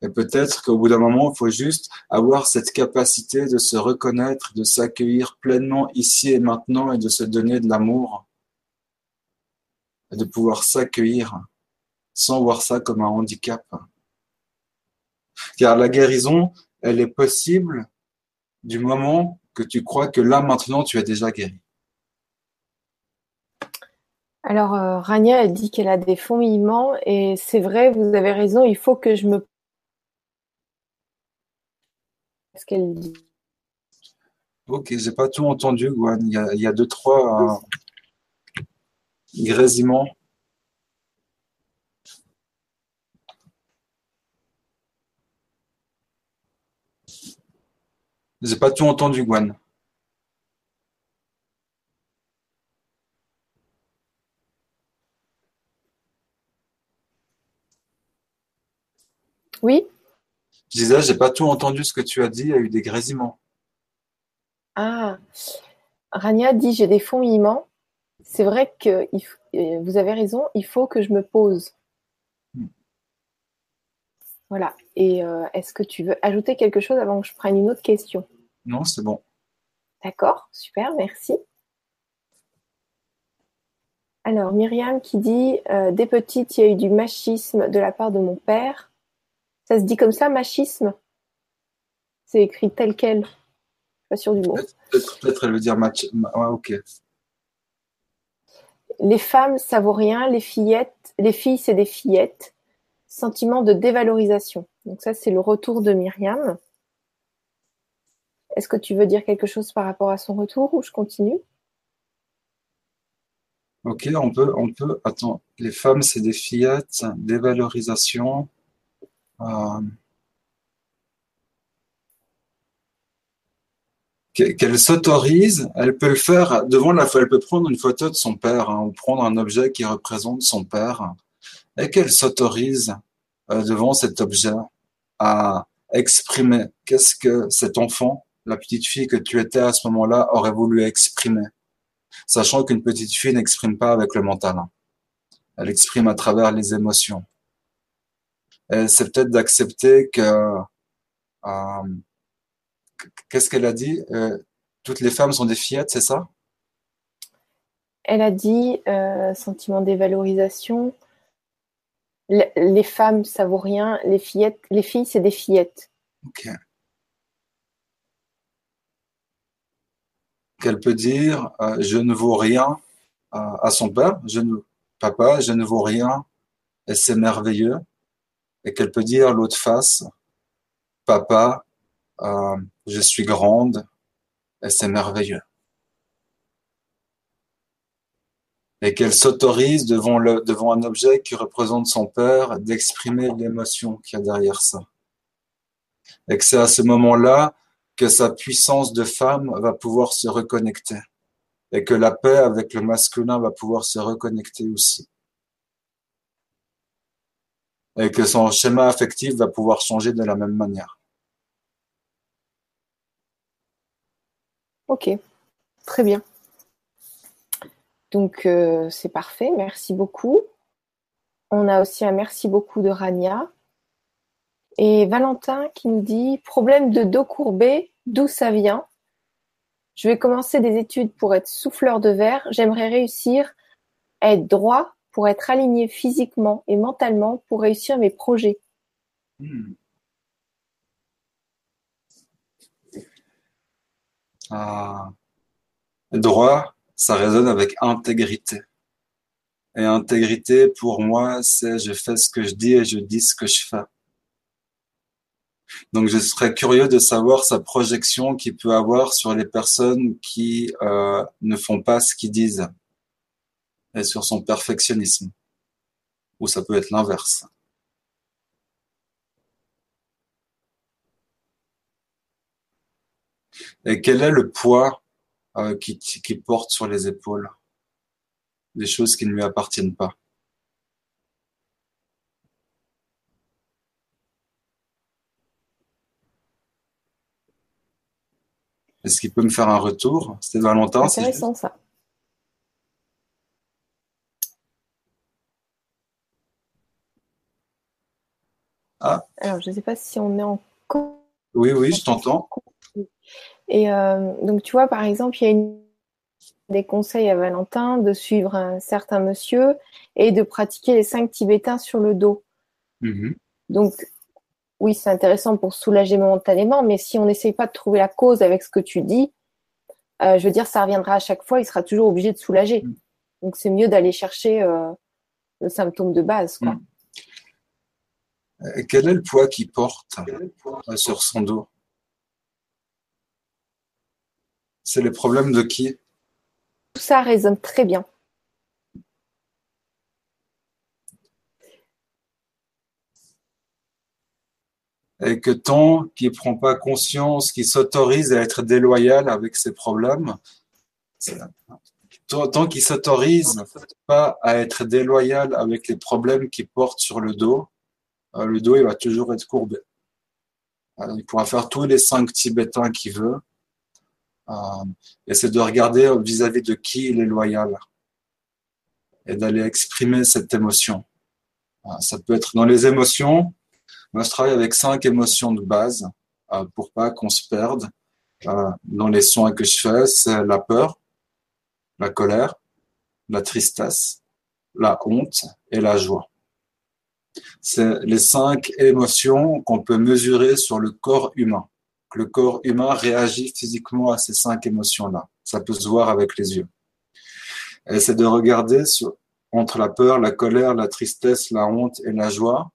Et peut-être qu'au bout d'un moment, il faut juste avoir cette capacité de se reconnaître, de s'accueillir pleinement ici et maintenant et de se donner de l'amour. Et de pouvoir s'accueillir sans voir ça comme un handicap. Car la guérison, elle est possible du moment que tu crois que là, maintenant, tu es déjà guéri. Alors, euh, Rania, elle dit qu'elle a des fourmillements et c'est vrai, vous avez raison, il faut que je me. ce qu'elle dit? Ok, j'ai pas tout entendu, Gwen. Il y a, deux, trois euh, grésillements. J'ai pas tout entendu, Gwen. Oui. Je disais, j'ai pas tout entendu ce que tu as dit, il y a eu des grésillements. Ah, Rania dit j'ai des fourmillements. C'est vrai que vous avez raison, il faut que je me pose. Voilà. Et euh, est-ce que tu veux ajouter quelque chose avant que je prenne une autre question? Non, c'est bon. D'accord, super, merci. Alors, Myriam qui dit euh, Dès petite, il y a eu du machisme de la part de mon père. Ça se dit comme ça, machisme? C'est écrit tel quel Pas sûr du mot. Peut-être elle veut dire match. ok. Les femmes, ça vaut rien. Les fillettes, les filles, c'est des fillettes sentiment de dévalorisation. Donc ça, c'est le retour de Myriam. Est-ce que tu veux dire quelque chose par rapport à son retour ou je continue? Ok, on peut, on peut. Attends, les femmes, c'est des fillettes, dévalorisation. Euh, qu'elle s'autorise, elle peut le faire devant la elle peut prendre une photo de son père hein, ou prendre un objet qui représente son père et qu'elle s'autorise euh, devant cet objet à exprimer qu'est-ce que cet enfant, la petite fille que tu étais à ce moment-là, aurait voulu exprimer? Sachant qu'une petite fille n'exprime pas avec le mental. Elle exprime à travers les émotions. Et c'est peut-être d'accepter que euh, qu'est-ce qu'elle a dit? Euh, Toutes les femmes sont des fillettes, c'est ça? Elle a dit euh, sentiment d'évalorisation, les femmes, ça vaut rien. Les fillettes, les filles, c'est des fillettes. Ok. Qu'elle peut dire euh, je ne vaux rien euh, à son père, je ne, papa, je ne vaux rien, et c'est merveilleux. Et qu'elle peut dire l'autre face, papa, euh, je suis grande, et c'est merveilleux. Et qu'elle s'autorise devant, devant un objet qui représente son père d'exprimer l'émotion qu'il y a derrière ça. Et que c'est à ce moment-là que sa puissance de femme va pouvoir se reconnecter et que la paix avec le masculin va pouvoir se reconnecter aussi. Et que son schéma affectif va pouvoir changer de la même manière. Ok, très bien. Donc, euh, c'est parfait. Merci beaucoup. On a aussi un merci beaucoup de Rania. Et Valentin qui nous dit problème de dos courbé, d'où ça vient? Je vais commencer des études pour être souffleur de verre. J'aimerais réussir à être droit pour être aligné physiquement et mentalement pour réussir mes projets. Hmm. Ah. Droit, ça résonne avec intégrité. Et intégrité, pour moi, c'est je fais ce que je dis et je dis ce que je fais. Donc, je serais curieux de savoir sa projection qu'il peut avoir sur les personnes qui euh, ne font pas ce qu'ils disent et sur son perfectionnisme. Ou ça peut être l'inverse. Et quel est le poids qui, qui porte sur les épaules Des choses qui ne lui appartiennent pas. Est-ce qu'il peut me faire un retour? C'était Valentin. Intéressant ça. Ah. Alors, je ne sais pas si on est en. Oui, oui, je t'entends. Et euh, donc, tu vois, par exemple, il y a des conseils à Valentin de suivre un certain monsieur et de pratiquer les cinq tibétains sur le dos. Mm-hmm. Donc, oui, c'est intéressant pour soulager momentanément, mais si on n'essaye pas de trouver la cause avec ce que tu dis, euh, je veux dire, ça reviendra à chaque fois, il sera toujours obligé de soulager. Mm. Donc, c'est mieux d'aller chercher euh, le symptôme de base. Quoi. Mm. Quel est le poids qu'il porte sur son dos? C'est les problèmes de qui? Tout ça résonne très bien. Et que tant qu'il ne prend pas conscience, qu'il s'autorise à être déloyal avec ses problèmes, tant qu'il s'autorise pas à être déloyal avec les problèmes qu'il porte sur le dos, euh, le dos il va toujours être courbé. il pourra faire tous les cinq tibétains qu'il veut, euh, et c'est de regarder vis-à-vis de qui il est loyal et d'aller exprimer cette émotion. Euh, ça peut être dans les émotions. Moi, je travaille avec cinq émotions de base euh, pour pas qu'on se perde. dans les soins que je fais, c'est la peur, la colère, la tristesse, la honte et la joie. C'est les cinq émotions qu'on peut mesurer sur le corps humain le corps humain réagit physiquement à ces cinq émotions-là. Ça peut se voir avec les yeux. Et c'est de regarder entre la peur, la colère, la tristesse, la honte et la joie,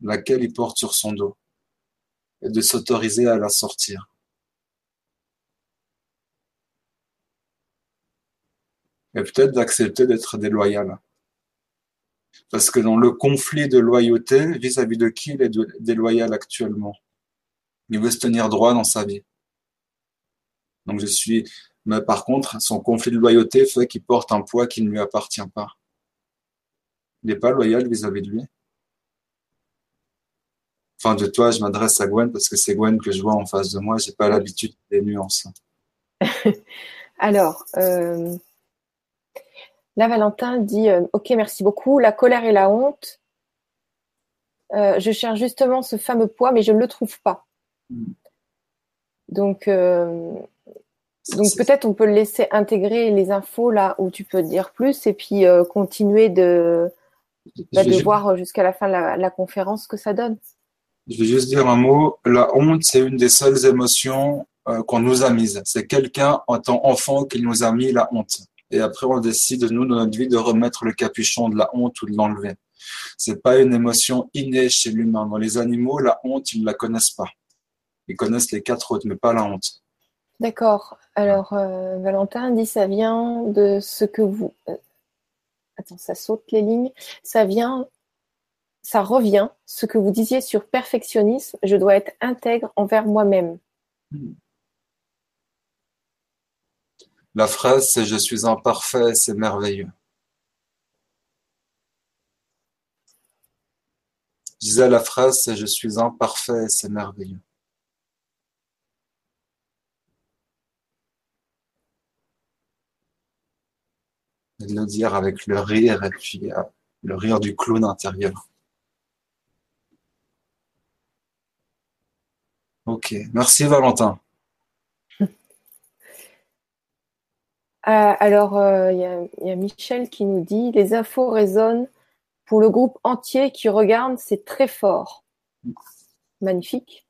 laquelle il porte sur son dos, et de s'autoriser à la sortir. Et peut-être d'accepter d'être déloyal. Parce que dans le conflit de loyauté, vis-à-vis de qui il est déloyal actuellement? Il veut se tenir droit dans sa vie. Donc je suis, mais par contre, son conflit de loyauté fait qu'il porte un poids qui ne lui appartient pas. Il n'est pas loyal vis-à-vis de lui. Enfin, de toi, je m'adresse à Gwen parce que c'est Gwen que je vois en face de moi. J'ai pas l'habitude des nuances. Alors, euh, là, Valentin dit euh, Ok, merci beaucoup. La colère et la honte. Euh, je cherche justement ce fameux poids, mais je ne le trouve pas. Donc, euh, donc peut-être on peut laisser intégrer les infos là où tu peux dire plus et puis euh, continuer de, bah, de voir jusqu'à la fin de la, conférence ce que ça donne. Je vais juste dire un mot. La honte, c'est une des seules émotions euh, qu'on nous a mises. C'est quelqu'un en tant qu'enfant qui nous a mis la honte. Et après, on décide, nous, dans notre vie, de remettre le capuchon de la honte ou de l'enlever. C'est pas une émotion innée chez l'humain. Dans les animaux, la honte, ils ne la connaissent pas. Ils connaissent les quatre autres, mais pas la honte. D'accord. Alors, euh, Valentin dit ça vient de ce que vous. Euh, attends, ça saute les lignes. Ça vient, ça revient, ce que vous disiez sur perfectionnisme. Je dois être intègre envers moi-même. La phrase, c'est Je suis imparfait, c'est merveilleux. Je disais la phrase, c'est Je suis imparfait, c'est merveilleux. De le dire avec le rire et puis euh, le rire du clown intérieur. Ok, merci Valentin. Euh, alors, euh, il y, a Michel qui nous dit les infos résonnent pour le groupe entier qui regarde, c'est très fort. Magnifique,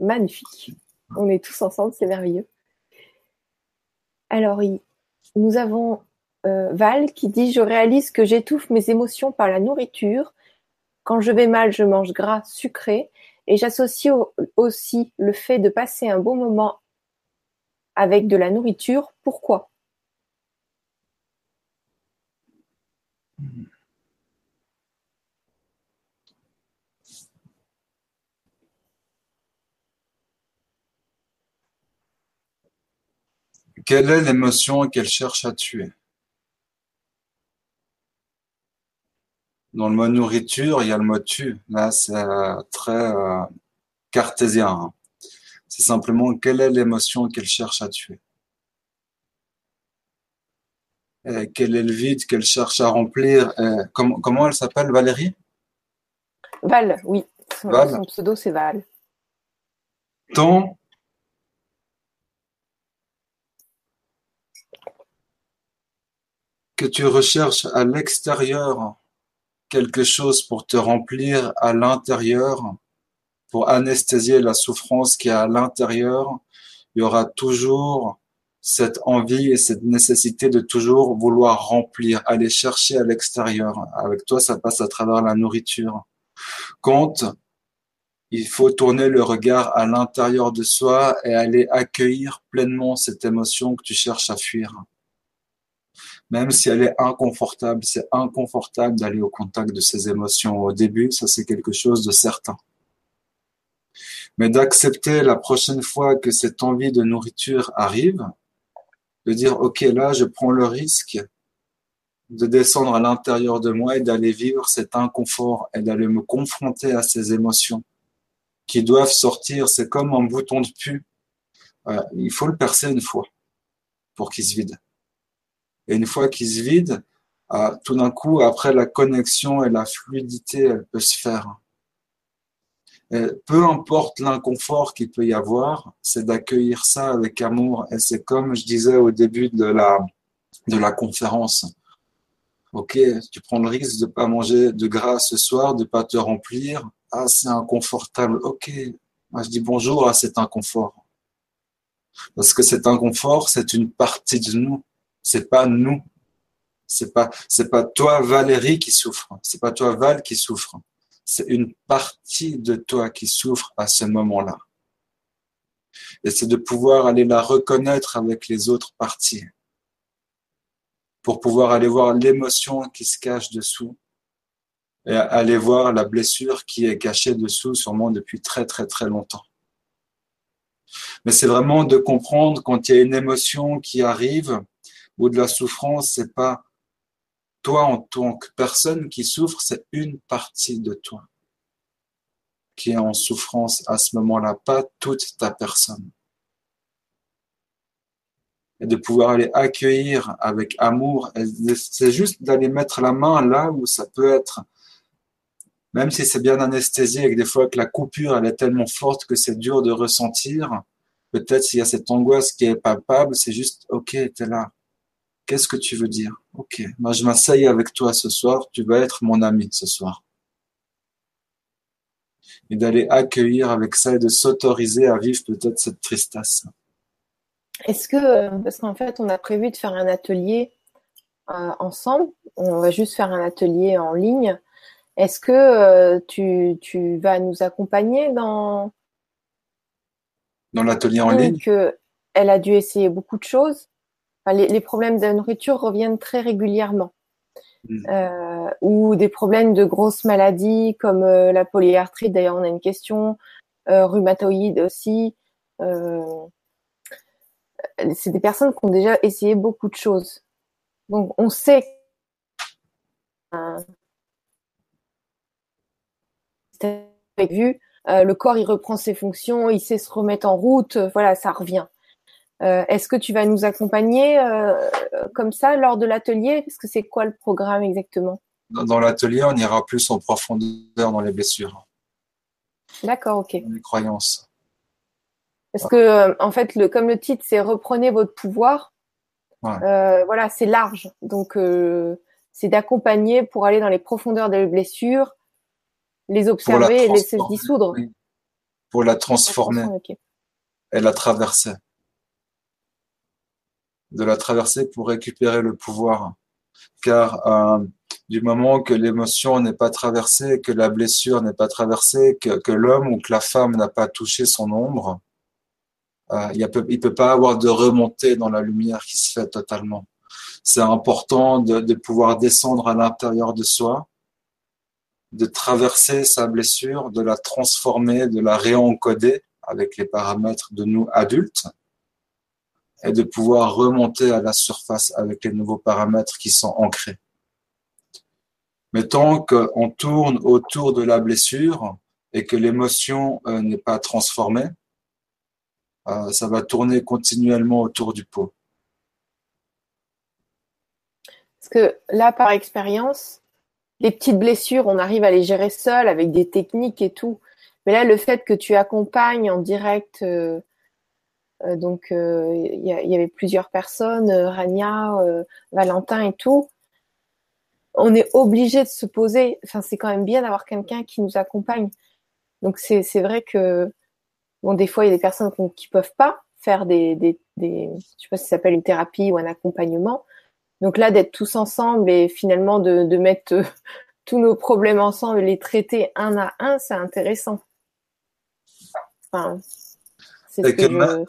magnifique. On est tous ensemble, c'est merveilleux. Alors, nous avons euh, Val qui dit je réalise que j'étouffe mes émotions par la nourriture. Quand je vais mal, je mange gras, sucré, et j'associe aussi le fait de passer un bon moment avec de la nourriture. Pourquoi? Quelle est l'émotion qu'elle cherche à tuer? Dans le mot nourriture, il y a le mot tu. Là, c'est euh, très euh, cartésien. Hein. C'est simplement quelle est l'émotion qu'elle cherche à tuer. quel est le vide qu'elle cherche à remplir comment, elle s'appelle, Valérie? Val, oui. Son, pseudo, c'est Val. Tant que tu recherches à l'extérieur quelque chose pour te remplir à l'intérieur, pour anesthésier la souffrance qui est à l'intérieur, il y aura toujours cette envie et cette nécessité de toujours vouloir remplir, aller chercher à l'extérieur. Avec toi, ça passe à travers la nourriture. Quand il faut tourner le regard à l'intérieur de soi et aller accueillir pleinement cette émotion que tu cherches à fuir même si elle est inconfortable. C'est inconfortable d'aller au contact de ces émotions au début, ça c'est quelque chose de certain. Mais d'accepter la prochaine fois que cette envie de nourriture arrive, de dire, OK, là, je prends le risque de descendre à l'intérieur de moi et d'aller vivre cet inconfort et d'aller me confronter à ces émotions qui doivent sortir. C'est comme un bouton de pu. Euh, il faut le percer une fois pour qu'il se vide. Et une fois qu'il se vide, euh, tout d'un coup, après la connexion et la fluidité, elle peut se faire. peu importe l'inconfort qu'il peut y avoir, c'est d'accueillir ça avec amour. Et c'est comme je disais au début de la, de la conférence. Ok, tu prends le risque de pas manger de gras ce soir, de pas te remplir. Ah, c'est inconfortable. Ok, je dis bonjour à cet inconfort. Parce que cet inconfort, c'est une partie de nous c'est pas nous. C'est pas, c'est pas toi, Valérie, qui souffre. C'est pas toi, Val, qui souffre. C'est une partie de toi qui souffre à ce moment-là. Et c'est de pouvoir aller la reconnaître avec les autres parties. Pour pouvoir aller voir l'émotion qui se cache dessous. Et aller voir la blessure qui est cachée dessous, sûrement depuis très, très, très longtemps. Mais c'est vraiment de comprendre quand il y a une émotion qui arrive, ou de la souffrance, c'est pas toi en tant que personne qui souffre, c'est une partie de toi qui est en souffrance à ce moment-là, pas toute ta personne. Et de pouvoir aller accueillir avec amour, c'est juste d'aller mettre la main là où ça peut être, même si c'est bien anesthésié et que des fois que la coupure elle est tellement forte que c'est dur de ressentir, peut-être s'il y a cette angoisse qui est palpable, c'est juste, ok, t'es là, Qu'est-ce que tu veux dire? Ok, moi je m'asseye avec toi ce soir, tu vas être mon ami ce soir. Et d'aller accueillir avec ça et de s'autoriser à vivre peut-être cette tristesse. Est-ce que, parce qu'en fait, on a prévu de faire un atelier euh, ensemble, on va juste faire un atelier en ligne. Est-ce que euh, tu, tu, vas nous accompagner dans dans l'atelier en ligne? que Elle a dû essayer beaucoup de choses les, problèmes de nourriture reviennent très régulièrement. Mm. Euh, ou des problèmes de grosses maladies comme euh, la polyarthrite. D'ailleurs, on a une question euh, rhumatoïde aussi. c'est des personnes qui ont déjà essayé beaucoup de choses. Donc, on sait. vu, le corps il reprend ses fonctions, il sait se remettre en route. Voilà, ça revient. Euh, est-ce que tu vas nous accompagner euh, comme ça lors de l'atelier? Parce que c'est quoi le programme exactement? Dans, l'atelier, on ira plus en profondeur dans les blessures. D'accord, ok. les croyances. Parce que, euh, en fait, le, comme le titre, c'est reprenez votre pouvoir. Euh, voilà, c'est large. Donc, euh, c'est d'accompagner pour aller dans les profondeurs des blessures, les observer et laisser se dissoudre. Pour la transformer et la traverser. De la traverser pour récupérer le pouvoir. Car euh, du moment que l'émotion n'est pas traversée, que la blessure n'est pas traversée, que, que l'homme ou que la femme n'a pas touché son ombre, euh, il ne peut, pas avoir de remontée dans la lumière qui se fait totalement. C'est important de, de pouvoir descendre à l'intérieur de soi, de traverser sa blessure, de la transformer, de la réencoder avec les paramètres de nous adultes et de pouvoir remonter à la surface avec les nouveaux paramètres qui sont ancrés. Mais tant qu'on tourne autour de la blessure et que l'émotion euh, n'est pas transformée, euh, ça va tourner continuellement autour du pot. Parce que là, par expérience, les petites blessures, on arrive à les gérer seul avec des techniques et tout. Mais là, le fait que tu accompagnes en direct, euh, donc il y, avait plusieurs personnes, Rania, Valentin et tout, on est obligé de se poser. Enfin, c'est quand même bien d'avoir quelqu'un qui nous accompagne. Donc c'est vrai que Bon, des fois, il y a des personnes qui peuvent pas faire des, des, des je sais pas si ça s'appelle une thérapie ou un accompagnement. Donc là, d'être tous ensemble et finalement de, de mettre euh, tous nos problèmes ensemble et les traiter un à un, c'est intéressant. Enfin, c'est ce que,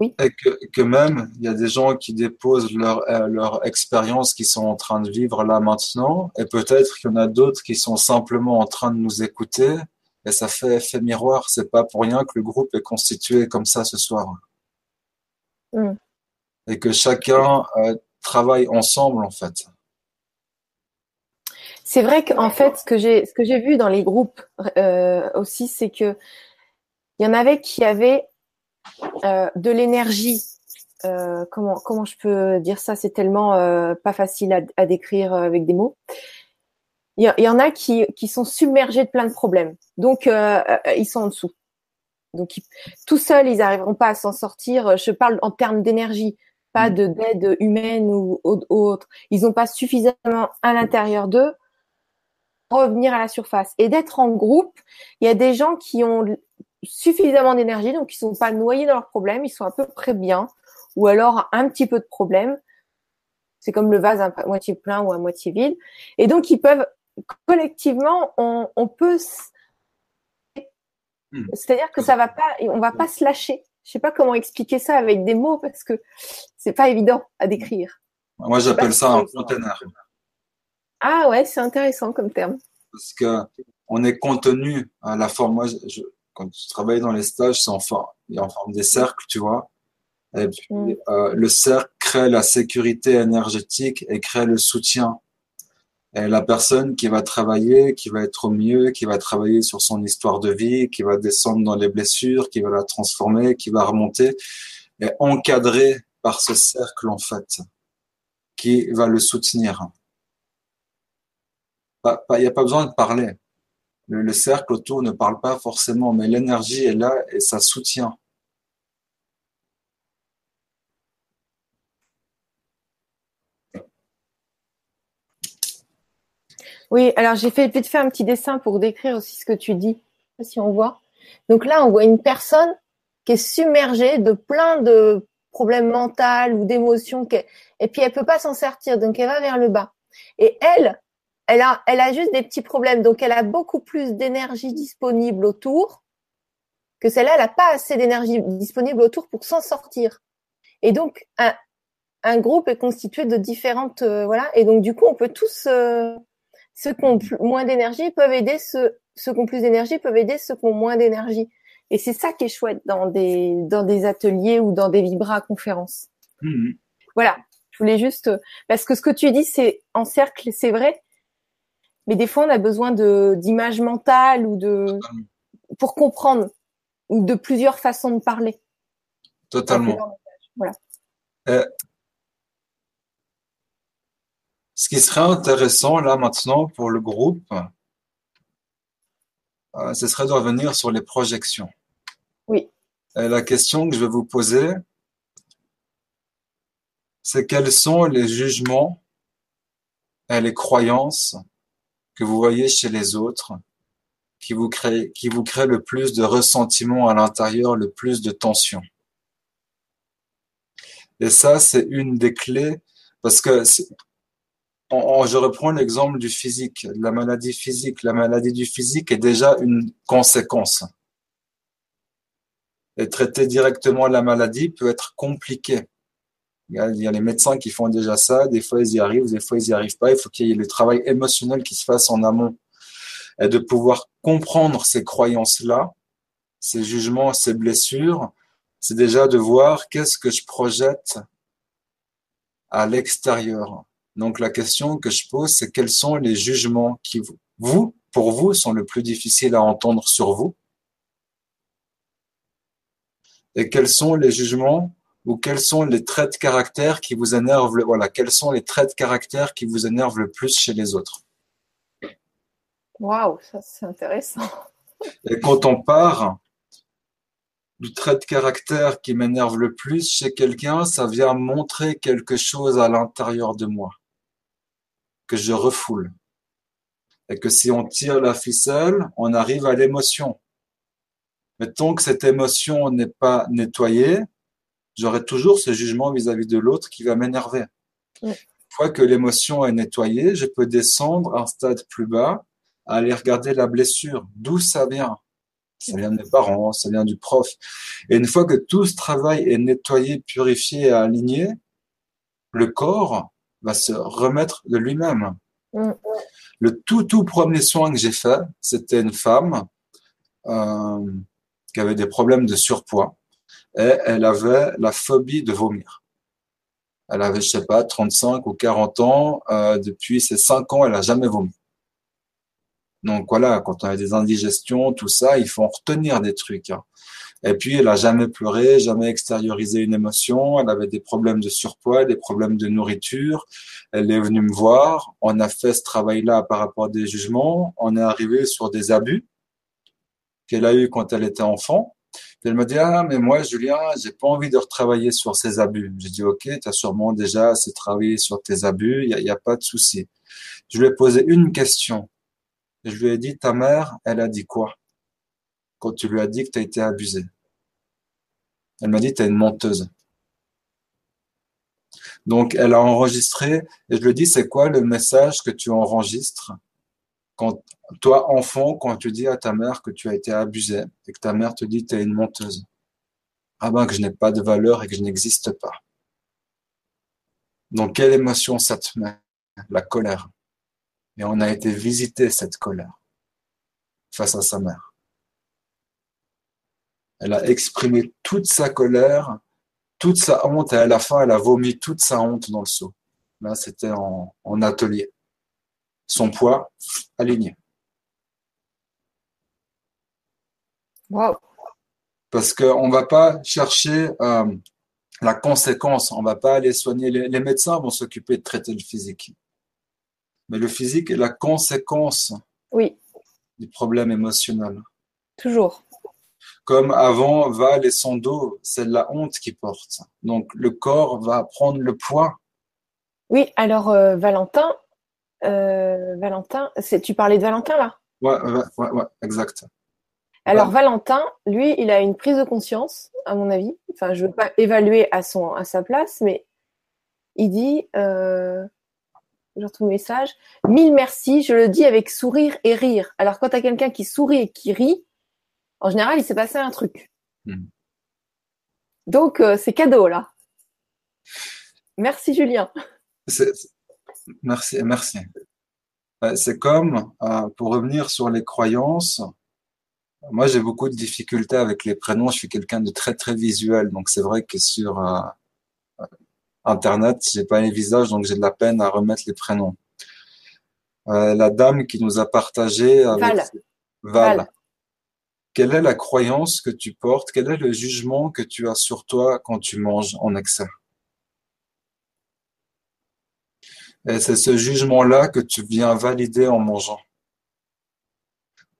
oui. Et que, que, même, il y a des gens qui déposent leur, euh, leur expérience qu'ils sont en train de vivre là maintenant, et peut-être qu'il y en a d'autres qui sont simplement en train de nous écouter et ça fait effet miroir. C'est pas pour rien que le groupe est constitué comme ça ce soir. Mm. Et que chacun euh, travaille ensemble, en fait. C'est vrai qu'en fait, ce que j'ai, ce que j'ai vu dans les groupes euh, aussi, c'est que il y en avait qui avaient euh, de l'énergie. comment comment je peux dire ça? C'est tellement pas facile à, décrire avec des mots il y, en a qui, sont submergés de plein de problèmes. Donc, euh, euh, ils sont en dessous. Donc, tout seuls, ils n'arriveront pas à s'en sortir. Je parle en termes d'énergie, pas de d'aide humaine ou, autre. Ils n'ont pas suffisamment à l'intérieur d'eux revenir à la surface. Et d'être en groupe, il y a des gens qui ont suffisamment d'énergie, donc ils sont pas noyés dans leurs problèmes, ils sont à peu près bien, ou alors un petit peu de problème. C'est comme le vase à moitié plein ou à moitié vide. Et donc, ils peuvent collectivement, on, peut. Hmm. C'est-à-dire que ça va pas, on va pas se lâcher. Je sais pas comment expliquer ça avec des mots parce que c'est pas évident à décrire. Moi, j'appelle ça un conteneur. Ah ouais, c'est intéressant comme terme. Parce que on est contenu à la forme. Moi, je, quand je travaille dans les stages, c'est en forme, en forme des cercles, tu vois. Et hmm. euh, le cercle crée la sécurité énergétique et crée le soutien la personne qui va travailler, qui va être au mieux, qui va travailler sur son histoire de vie, qui va descendre dans les blessures, qui va la transformer, qui va remonter, est encadrée par ce cercle en fait, qui va le soutenir. Il n'y a pas besoin de parler. Le cercle autour ne parle pas forcément, mais l'énergie est là et ça soutient. Oui, alors j'ai fait un petit dessin pour décrire aussi ce que tu dis. Si on voit. Donc là, on voit une personne qui est submergée de plein de problèmes mentaux ou d'émotions, et puis elle peut pas s'en sortir, donc elle va vers le bas. Et elle, elle a, elle a juste des petits problèmes, donc elle a beaucoup plus d'énergie disponible autour que celle-là, elle n'a pas assez d'énergie disponible autour pour s'en sortir. Et donc un, un groupe est constitué de différentes, euh, voilà, et donc du coup on peut tous euh, ceux qui ont moins d'énergie peuvent aider ceux, ceux qui ont plus d'énergie peuvent aider ceux qui ont moins d'énergie. Et c'est ça qui est chouette dans des dans des ateliers ou dans des vibra conférences. Mmh. Voilà, je voulais juste parce que ce que tu dis c'est en cercle, c'est vrai. Mais des fois on a besoin de d'images mentales ou de pour comprendre ou de plusieurs façons de parler. Totalement. Voilà. Euh, ce qui serait intéressant là maintenant pour le groupe, euh, ce serait de revenir sur les projections. Et la question que je vais vous poser, c'est quels sont les jugements et les croyances que vous voyez chez les autres qui vous créent, qui vous créent le plus de ressentiment à l'intérieur, le plus de tension. Et ça, c'est une des clés parce que je reprends l'exemple du physique, de la maladie physique. La maladie du physique est déjà une conséquence. Et traiter directement la maladie peut être compliqué. Il y, a, les médecins qui font déjà ça, des fois ils y arrivent, des fois ils y arrivent pas. Il faut qu'il y ait le travail émotionnel qui se fasse en amont et de pouvoir comprendre ces croyances-là, ces jugements, ces blessures. C'est déjà de voir qu'est-ce que je projette à l'extérieur. Donc la question que je pose, c'est quels sont les jugements qui vous, pour vous, sont le plus difficiles à entendre sur vous? Et quels sont les jugements ou quels sont les traits de caractère qui vous énervent le, voilà, quels sont les traits de caractère qui vous énervent le plus chez les autres? Waouh, ça c'est intéressant. Et quand on part du trait de caractère qui m'énerve le plus chez quelqu'un, ça vient montrer quelque chose à l'intérieur de moi que je refoule. Et que si on tire la ficelle, on arrive à l'émotion. Mais tant que cette émotion n'est pas nettoyée, j'aurai toujours ce jugement vis-à-vis de l'autre qui va m'énerver. Une fois que l'émotion est nettoyée, je peux descendre un stade plus bas, aller regarder la blessure, d'où ça vient? Ça vient de mes parents, ça vient du prof. Et une fois que tout ce travail est nettoyé, purifié et aligné, le corps va se remettre de lui-même. Le tout, tout premier soin que j'ai fait, c'était une femme euh, qui avait des problèmes de surpoids et elle avait la phobie de vomir. Elle avait, je sais pas, 35 ou 40 ans. Euh, depuis ses 5 ans, elle a jamais vomi. Donc voilà, quand on a des indigestions, tout ça, il faut en retenir des trucs. Hein. Et puis, elle a jamais pleuré, jamais extériorisé une émotion. Elle avait des problèmes de surpoids, des problèmes de nourriture. Elle est venue me voir. On a fait ce travail-là par rapport à des jugements. On est arrivé sur des abus qu'elle a eu quand elle était enfant elle m'a dit, ah, mais moi, Julien, j'ai pas envie de retravailler sur ces abus. J'ai dit, OK, tu as sûrement déjà assez travaillé sur tes abus, il n'y a, a, pas de souci. Je lui ai posé une question. Je lui ai dit, ta mère, elle a dit quoi quand tu lui as dit que tu as été abusé? Elle m'a dit, tu es une menteuse. Donc, elle a enregistré, et je lui ai dit, c'est quoi le message que tu enregistres? Quand toi, enfant, quand tu dis à ta mère que tu as été abusé et que ta mère te dit que tu es une menteuse, ah ben que je n'ai pas de valeur et que je n'existe pas. Donc, quelle émotion ça te met La colère? Et on a été visiter cette colère face à sa mère. Elle a exprimé toute sa colère, toute sa honte, et à la fin, elle a vomi toute sa honte dans le seau. Là, c'était en atelier son poids aligné. Wow. Parce qu'on ne va pas chercher euh, la conséquence, on ne va pas aller soigner. Les, médecins vont s'occuper de traiter le physique. Mais le physique est la conséquence oui. du problème émotionnel. Toujours. Comme avant, Val et son dos, c'est la honte qui porte. Donc le corps va prendre le poids. Oui, alors euh, Valentin, euh, Valentin, tu parlais de Valentin là? Ouais, ouais, ouais, exact. Alors Valentin, lui, il a une prise de conscience, à mon avis. Enfin, je ne veux pas évaluer à, son, à sa place, mais il dit, euh, je retrouve le message, mille merci, je le dis avec sourire et rire. Alors quand tu as quelqu'un qui sourit et qui rit, en général, il s'est passé un truc. Hmm. Donc, euh, c'est cadeau là. Merci Julien. Merci, merci. C'est comme, euh, pour revenir sur les croyances, moi j'ai beaucoup de difficultés avec les prénoms, je suis quelqu'un de très très visuel, donc c'est vrai que sur euh, Internet, j'ai pas les visages, donc j'ai de la peine à remettre les prénoms. Euh, la dame qui nous a partagé avec Val. Quelle est la croyance que tu portes? Quel est le jugement que tu as sur toi quand tu manges en excès? Et c'est ce jugement-là que tu viens valider en mangeant.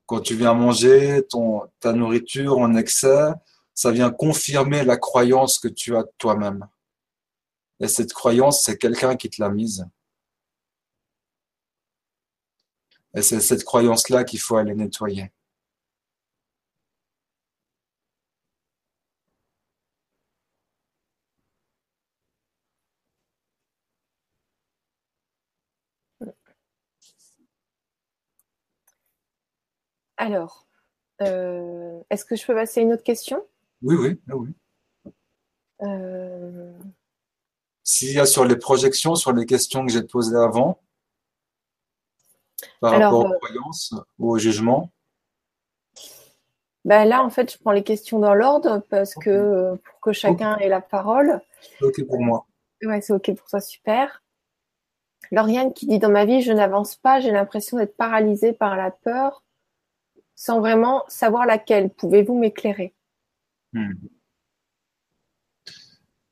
Quand tu viens manger ton, ta nourriture en excès, ça vient confirmer la croyance que tu as toi-même. Et cette croyance, c'est quelqu'un qui te l'a mise. Et c'est cette croyance-là qu'il faut aller nettoyer. Alors, euh, est-ce que je peux passer à une autre question? Oui, oui, oui. Euh... S'il y a sur les projections, sur les questions que j'ai posées avant, par rapport aux euh, croyances ou au jugement? Ben Là, en fait, je prends les questions dans l'ordre parce que pour que chacun ait la parole. C'est OK pour moi. Ouais, c'est OK pour toi, super. Lauriane qui dit Dans ma vie, je n'avance pas, j'ai l'impression d'être paralysée par la peur sans vraiment savoir laquelle. Pouvez-vous m'éclairer? Hmm.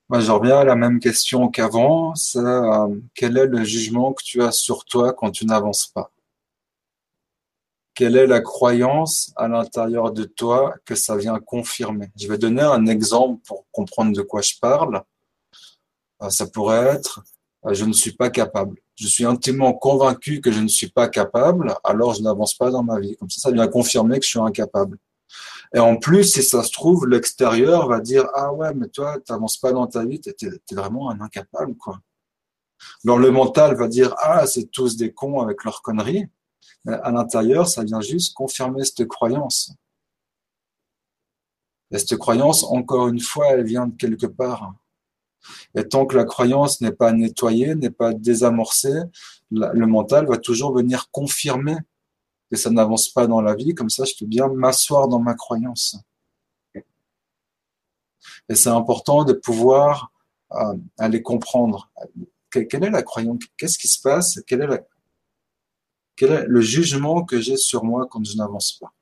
Moi, je reviens à la même question qu'avant. Euh, quel est le jugement que tu as sur toi quand tu n'avances pas? Quelle est la croyance à l'intérieur de toi que ça vient confirmer? Je vais donner un exemple pour comprendre de quoi je parle. Euh, ça pourrait être je ne suis pas capable. Je suis intimement convaincu que je ne suis pas capable, alors je n'avance pas dans ma vie. Comme ça, ça vient confirmer que je suis incapable. Et en plus, si ça se trouve, l'extérieur va dire Ah ouais, mais toi, tu n'avances pas dans ta vie, tu es, vraiment un incapable, quoi. Alors le mental va dire Ah, c'est tous des cons avec leurs conneries. Mais à l'intérieur, ça vient juste confirmer cette croyance. Et cette croyance, encore une fois, elle vient de quelque part. Et tant que la croyance n'est pas nettoyée, n'est pas désamorcée, le mental va toujours venir confirmer que ça n'avance pas dans la vie. Comme ça, je peux bien m'asseoir dans ma croyance. Et c'est important de pouvoir euh, aller comprendre quelle est la croyance, qu'est-ce qui se passe, quel est, quel est le jugement que j'ai sur moi quand je n'avance pas.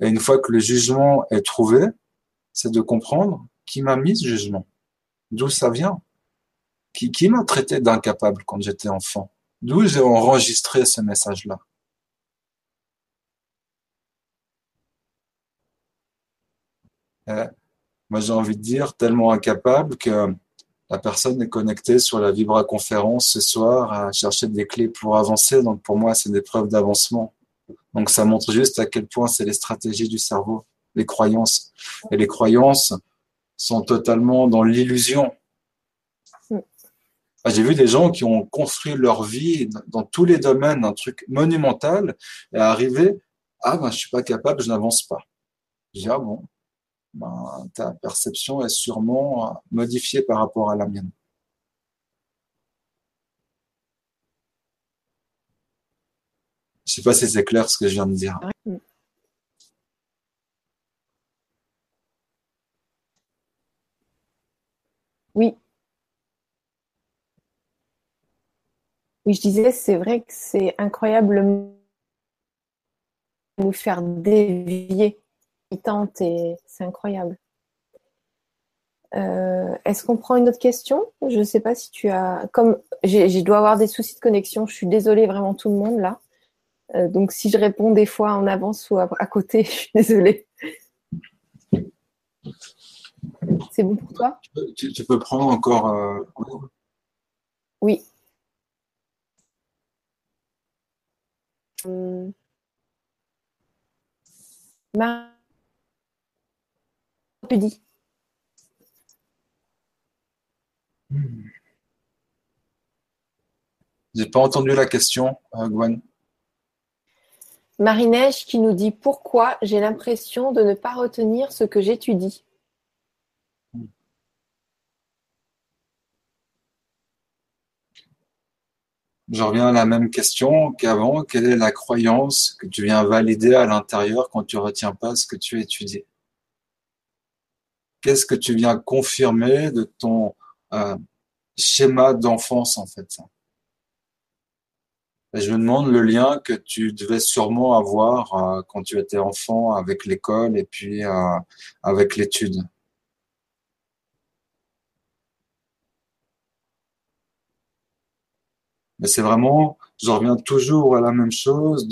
Et une fois que le jugement est trouvé, c'est de comprendre qui m'a mis ce jugement D'où ça vient? Qui, qui m'a traité d'incapable quand j'étais enfant? D'où j'ai enregistré ce message-là? Eh, Moi, j'ai envie de dire tellement incapable que la personne est connectée sur la Vibra conférence ce soir à chercher des clés pour avancer. Donc, pour moi, c'est des preuves d'avancement. Donc, ça montre juste à quel point c'est les stratégies du cerveau, les croyances. Et les croyances, sont totalement dans l'illusion. Mm. J'ai vu des gens qui ont construit leur vie dans tous les domaines, un truc monumental, et arriver, ah ben je suis pas capable, je n'avance pas. Je dis, ah bon, ben, ta perception est sûrement modifiée par rapport à la mienne. Je sais pas si c'est clair ce que je viens de dire. Mm. Oui. Oui, je disais, c'est vrai que c'est incroyable nous faire dévier. Il tente et c'est incroyable. Euh, est-ce qu'on prend une autre question? Je ne sais pas si tu as. Comme je dois avoir des soucis de connexion, je suis désolée vraiment tout le monde là. Euh, donc si je réponds des fois en avance ou à côté, je suis désolée. C'est bon pour toi? Tu, peux prendre encore. Euh, oui. Hmm. J'ai pas entendu la question, euh, Gwen. Marie-Neige qui nous dit pourquoi j'ai l'impression de ne pas retenir ce que j'étudie? Je reviens à la même question qu'avant. Quelle est la croyance que tu viens valider à l'intérieur quand tu retiens pas ce que tu étudies Qu'est-ce que tu viens confirmer de ton euh, schéma d'enfance en fait? Je me demande le lien que tu devais sûrement avoir euh, quand tu étais enfant avec l'école et puis euh, avec l'étude. Mais c'est vraiment, je reviens toujours à la même chose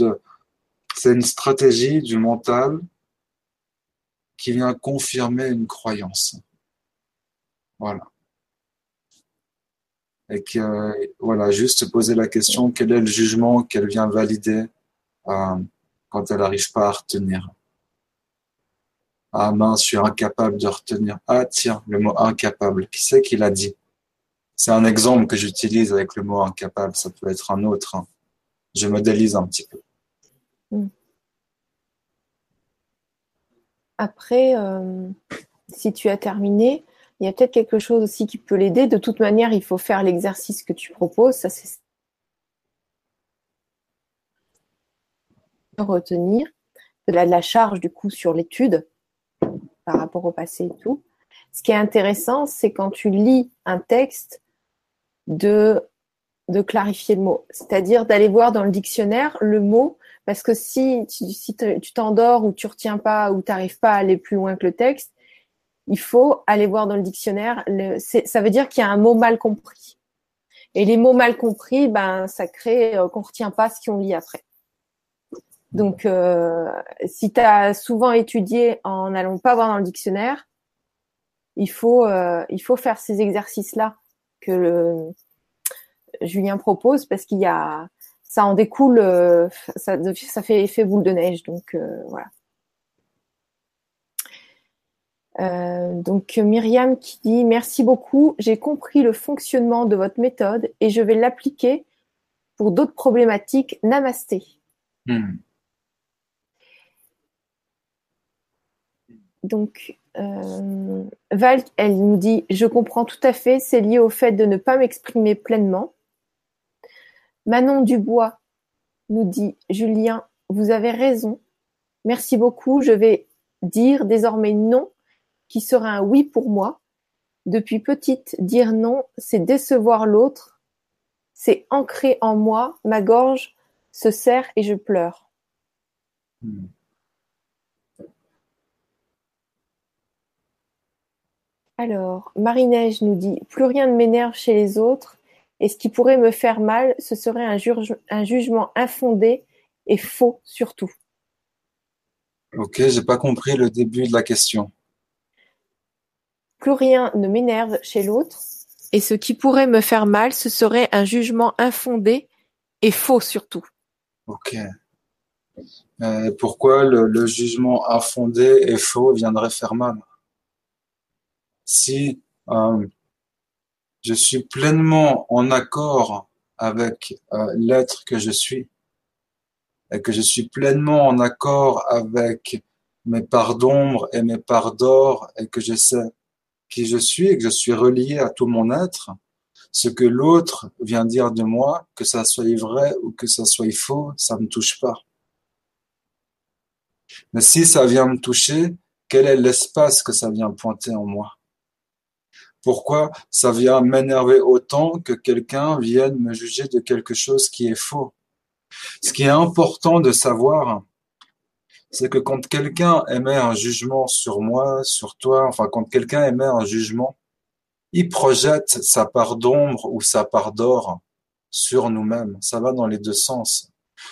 c'est une stratégie du mental qui vient confirmer une croyance. Voilà. Et que, voilà, juste poser la question, quel est le jugement qu'elle vient valider euh, quand elle n'arrive pas à retenir? Ah mince, je suis incapable de retenir. Ah tiens, le mot incapable, qui c'est qui l'a dit? C'est un exemple que j'utilise avec le mot incapable, ça peut être un autre. Hein. Je modélise un petit peu. Hmm. Après, euh, si tu as terminé, il y a peut-être quelque chose aussi qui peut l'aider. De toute manière, il faut faire l'exercice que tu proposes. Ça, c'est retenir la, de la charge du coup sur l'étude par rapport au passé et tout. Ce qui est intéressant, c'est quand tu lis un texte de, clarifier le mot, c'est-à-dire d'aller voir dans le dictionnaire le mot, parce que si, si tu t'endors ou tu retiens pas ou tu n'arrives pas à aller plus loin que le texte, il faut aller voir dans le dictionnaire. Ça veut dire qu'il y a un mot mal compris. Et les mots mal compris, ben, ça crée euh, qu'on retient pas ce qu'on lit après. Donc, euh, si tu as souvent étudié en n'allant pas voir dans le dictionnaire, il faut, euh, il faut faire ces exercices-là que le, Julien propose parce qu'il y a, ça en découle, euh, ça, ça fait effet boule de neige. Donc, voilà. donc Myriam qui dit merci beaucoup, j'ai compris le fonctionnement de votre méthode et je vais l'appliquer pour d'autres problématiques. Namasté. Hmm. Donc, euh, Val, elle nous dit Je comprends tout à fait, c'est lié au fait de ne pas m'exprimer pleinement. Manon Dubois nous dit Julien, vous avez raison. Merci beaucoup. Je vais dire désormais non, qui sera un oui pour moi. Depuis petite, dire non, c'est décevoir l'autre. C'est ancré en moi. Ma gorge se serre et je pleure. Hmm. Alors, Marie-Neige nous dit Plus rien ne m'énerve chez les autres, et ce qui pourrait me faire mal, ce serait un, jugement infondé et faux surtout. Ok, j'ai pas compris le début de la question. Plus rien ne m'énerve chez l'autre, et ce qui pourrait me faire mal, ce serait un jugement infondé et faux surtout. Ok. Euh, pourquoi le jugement infondé et faux viendrait faire mal? Si euh, je suis pleinement en accord avec euh, l'être que je suis et que je suis pleinement en accord avec mes parts d'ombre et mes parts d'or et que je sais qui je suis et que je suis relié à tout mon être, ce que l'autre vient dire de moi, que ça soit vrai ou que ça soit faux, ça me touche pas. Mais si ça vient me toucher, quel est l'espace que ça vient pointer en moi? Pourquoi ça vient m'énerver autant que quelqu'un vienne me juger de quelque chose qui est faux? Ce qui est important de savoir, c'est que quand quelqu'un émet un jugement sur moi, sur toi, enfin quand quelqu'un émet un jugement, il projette sa part d'ombre ou sa part d'or sur nous-mêmes. Ça va dans les deux sens.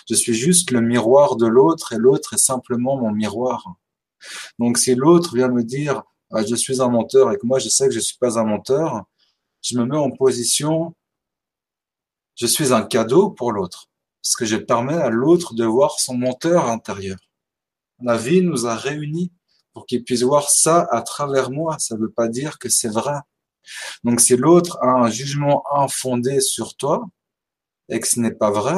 Je suis juste le miroir de l'autre et l'autre est simplement mon miroir. Donc si l'autre vient me dire ah, je suis un menteur et que moi je sais que je suis pas un menteur, je me mets en position, je suis un cadeau pour l'autre, parce que je permets à l'autre de voir son menteur intérieur. La vie nous a réunis pour qu'il puisse voir ça à travers moi. Ça ne veut pas dire que c'est vrai. Donc si l'autre a un jugement infondé sur toi et que ce n'est pas vrai,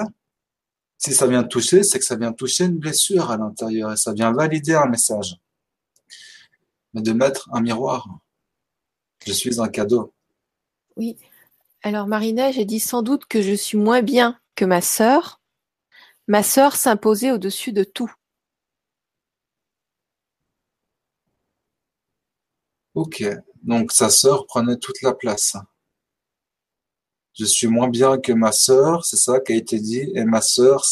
si ça vient toucher, c'est que ça vient toucher une blessure à l'intérieur et ça vient valider un message mais de mettre un miroir. Je suis un cadeau. Oui. Alors Marina, j'ai dit sans doute que je suis moins bien que ma sœur. Ma sœur s'imposait au-dessus de tout. Ok, donc sa sœur prenait toute la place. Je suis moins bien que ma sœur, c'est ça qui a été dit, et ma sœur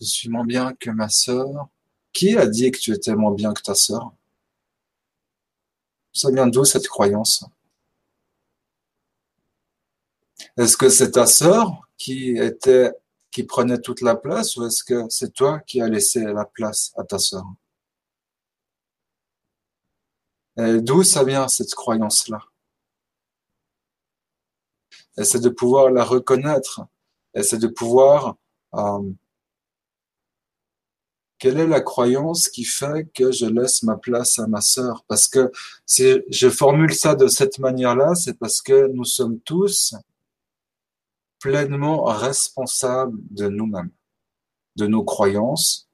Je suis moins bien que ma sœur qui a dit que tu étais moins bien que ta sœur? Ça vient d'où cette croyance? Est-ce que c'est ta sœur qui était qui prenait toute la place ou est-ce que c'est toi qui as laissé la place à ta sœur? D'où ça vient cette croyance-là? Et c'est de pouvoir la reconnaître. Et c'est de pouvoir euh, quelle est la croyance qui fait que je laisse ma place à ma sœur? Parce que si je formule ça de cette manière-là, c'est parce que nous sommes tous pleinement responsables de nous-mêmes, de nos croyances,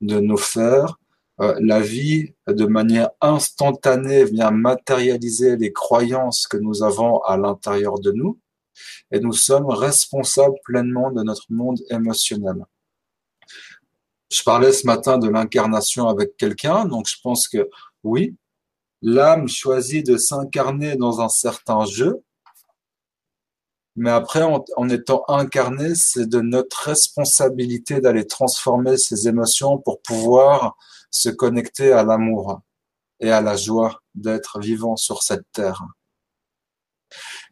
de nos faits. Euh, la vie, de manière instantanée, vient matérialiser les croyances que nous avons à l'intérieur de nous, et nous sommes responsables pleinement de notre monde émotionnel. Je parlais ce matin de l'incarnation avec quelqu'un, donc je pense que oui, l'âme choisit de s'incarner dans un certain jeu, mais après, en, étant incarné, c'est de notre responsabilité d'aller transformer ces émotions pour pouvoir se connecter à l'amour et à la joie d'être vivant sur cette terre.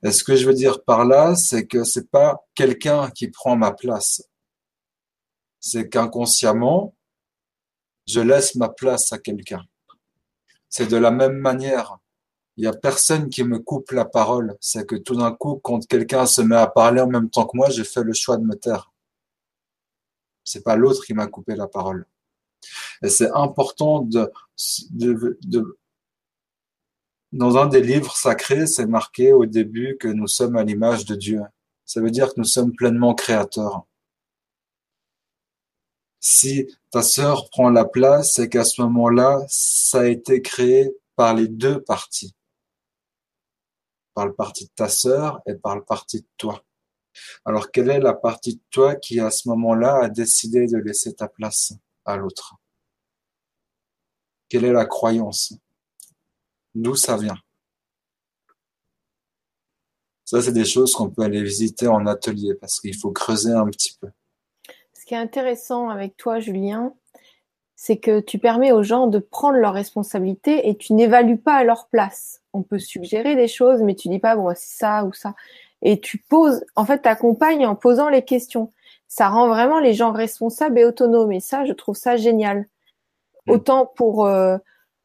Et ce que je veux dire par là, c'est que c'est pas quelqu'un qui prend ma place c'est qu'inconsciemment, je laisse ma place à quelqu'un. C'est de la même manière. Il n'y a personne qui me coupe la parole. C'est que tout d'un coup, quand quelqu'un se met à parler en même temps que moi, j'ai fait le choix de me taire. C'est pas l'autre qui m'a coupé la parole. Et c'est important de, dans un des livres sacrés, c'est marqué au début que nous sommes à l'image de Dieu. Ça veut dire que nous sommes pleinement créateurs. Si ta sœur prend la place, c'est qu'à ce moment-là, ça a été créé par les deux parties. Par le parti de ta sœur et par le parti de toi. Alors, quelle est la partie de toi qui, à ce moment-là, a décidé de laisser ta place à l'autre? Quelle est la croyance? D'où ça vient? Ça, c'est des choses qu'on peut aller visiter en atelier parce qu'il faut creuser un petit peu ce qui est intéressant avec toi, Julien, c'est que tu permets aux gens de prendre leurs responsabilités et tu n'évalues pas à leur place. On peut suggérer des choses, mais tu dis pas, bon, c'est ça ou ça. Et tu poses, en fait, tu accompagnes en posant les questions. Ça rend vraiment les gens responsables et autonomes. Et ça, je trouve ça génial. Mm. Autant pour, euh,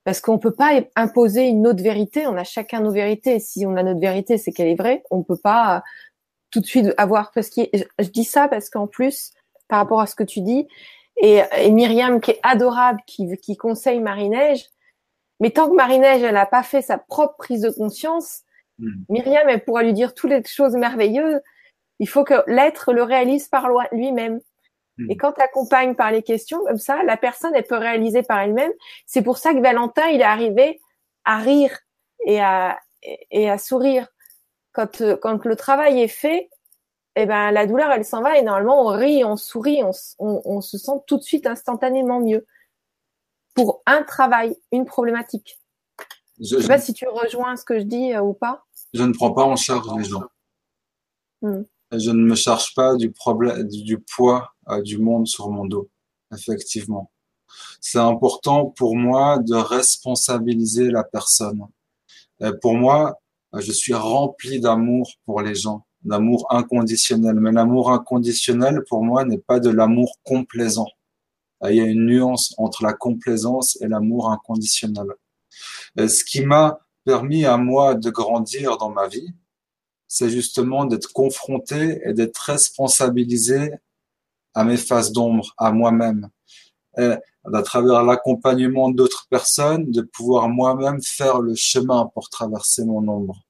parce qu'on peut pas imposer une autre vérité. On a chacun nos vérités. Si on a notre vérité, c'est qu'elle est vraie. On peut pas tout de suite avoir, parce que je dis ça parce qu'en plus, par rapport à ce que tu dis. Et, Myriam, qui est adorable, qui, qui conseille Marie-Neige. Mais tant que Marie-Neige, elle n'a pas fait sa propre prise de conscience, hmm. Myriam, elle pourra lui dire toutes les choses merveilleuses. Il faut que l'être le réalise par lui-même. Hmm. Et quand tu accompagnes par les questions comme ça, la personne, elle peut réaliser par elle-même. C'est pour ça que Valentin, il est arrivé à rire et à, et à sourire. Quand, quand le travail est fait, eh ben la douleur elle s'en va et normalement on rit, on sourit, on, se sent tout de suite instantanément mieux. Pour un travail, une problématique. Je ne sais pas si tu rejoins ce que je dis euh, ou pas. Je ne prends pas en charge les gens. Hmm. Je ne me charge pas du problème, du poids euh, du monde sur mon dos. Effectivement, c'est important pour moi de responsabiliser la personne. pour moi, je suis rempli d'amour pour les gens l'amour inconditionnel. Mais l'amour inconditionnel, pour moi, n'est pas de l'amour complaisant. Il y a une nuance entre la complaisance et l'amour inconditionnel. ce qui m'a permis à moi de grandir dans ma vie, c'est justement d'être confronté et d'être responsabilisé à mes phases d'ombre, à moi-même. Et à travers l'accompagnement d'autres personnes, de pouvoir moi-même faire le chemin pour traverser mon ombre.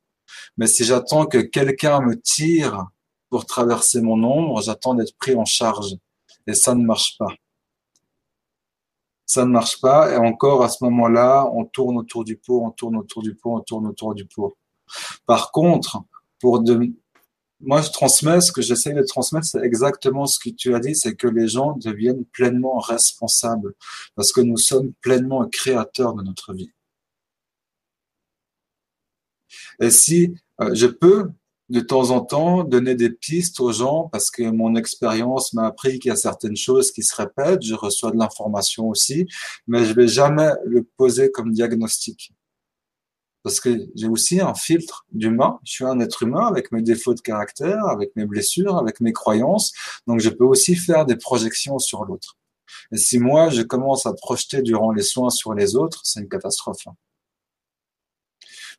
Mais si j'attends que quelqu'un me tire pour traverser mon ombre, j'attends d'être pris en charge. Et ça ne marche pas. Ça ne marche pas. Et encore, à ce moment-là, on tourne autour du pot, on tourne autour du pot, on tourne autour du pot. Par contre, pour de, moi, je transmets ce que j'essaie de transmettre, c'est exactement ce que tu as dit, c'est que les gens deviennent pleinement responsables parce que nous sommes pleinement créateurs de notre vie. Et si euh, je peux de temps en temps donner des pistes aux gens parce que mon expérience m'a appris qu'il y a certaines choses qui se répètent, je reçois de l'information aussi, mais je vais jamais le poser comme diagnostic. Parce que j'ai aussi un filtre d'humain. Je suis un être humain avec mes défauts de caractère, avec mes blessures, avec mes croyances. Donc je peux aussi faire des projections sur l'autre. Et si moi, je commence à projeter durant les soins sur les autres, c'est une catastrophe.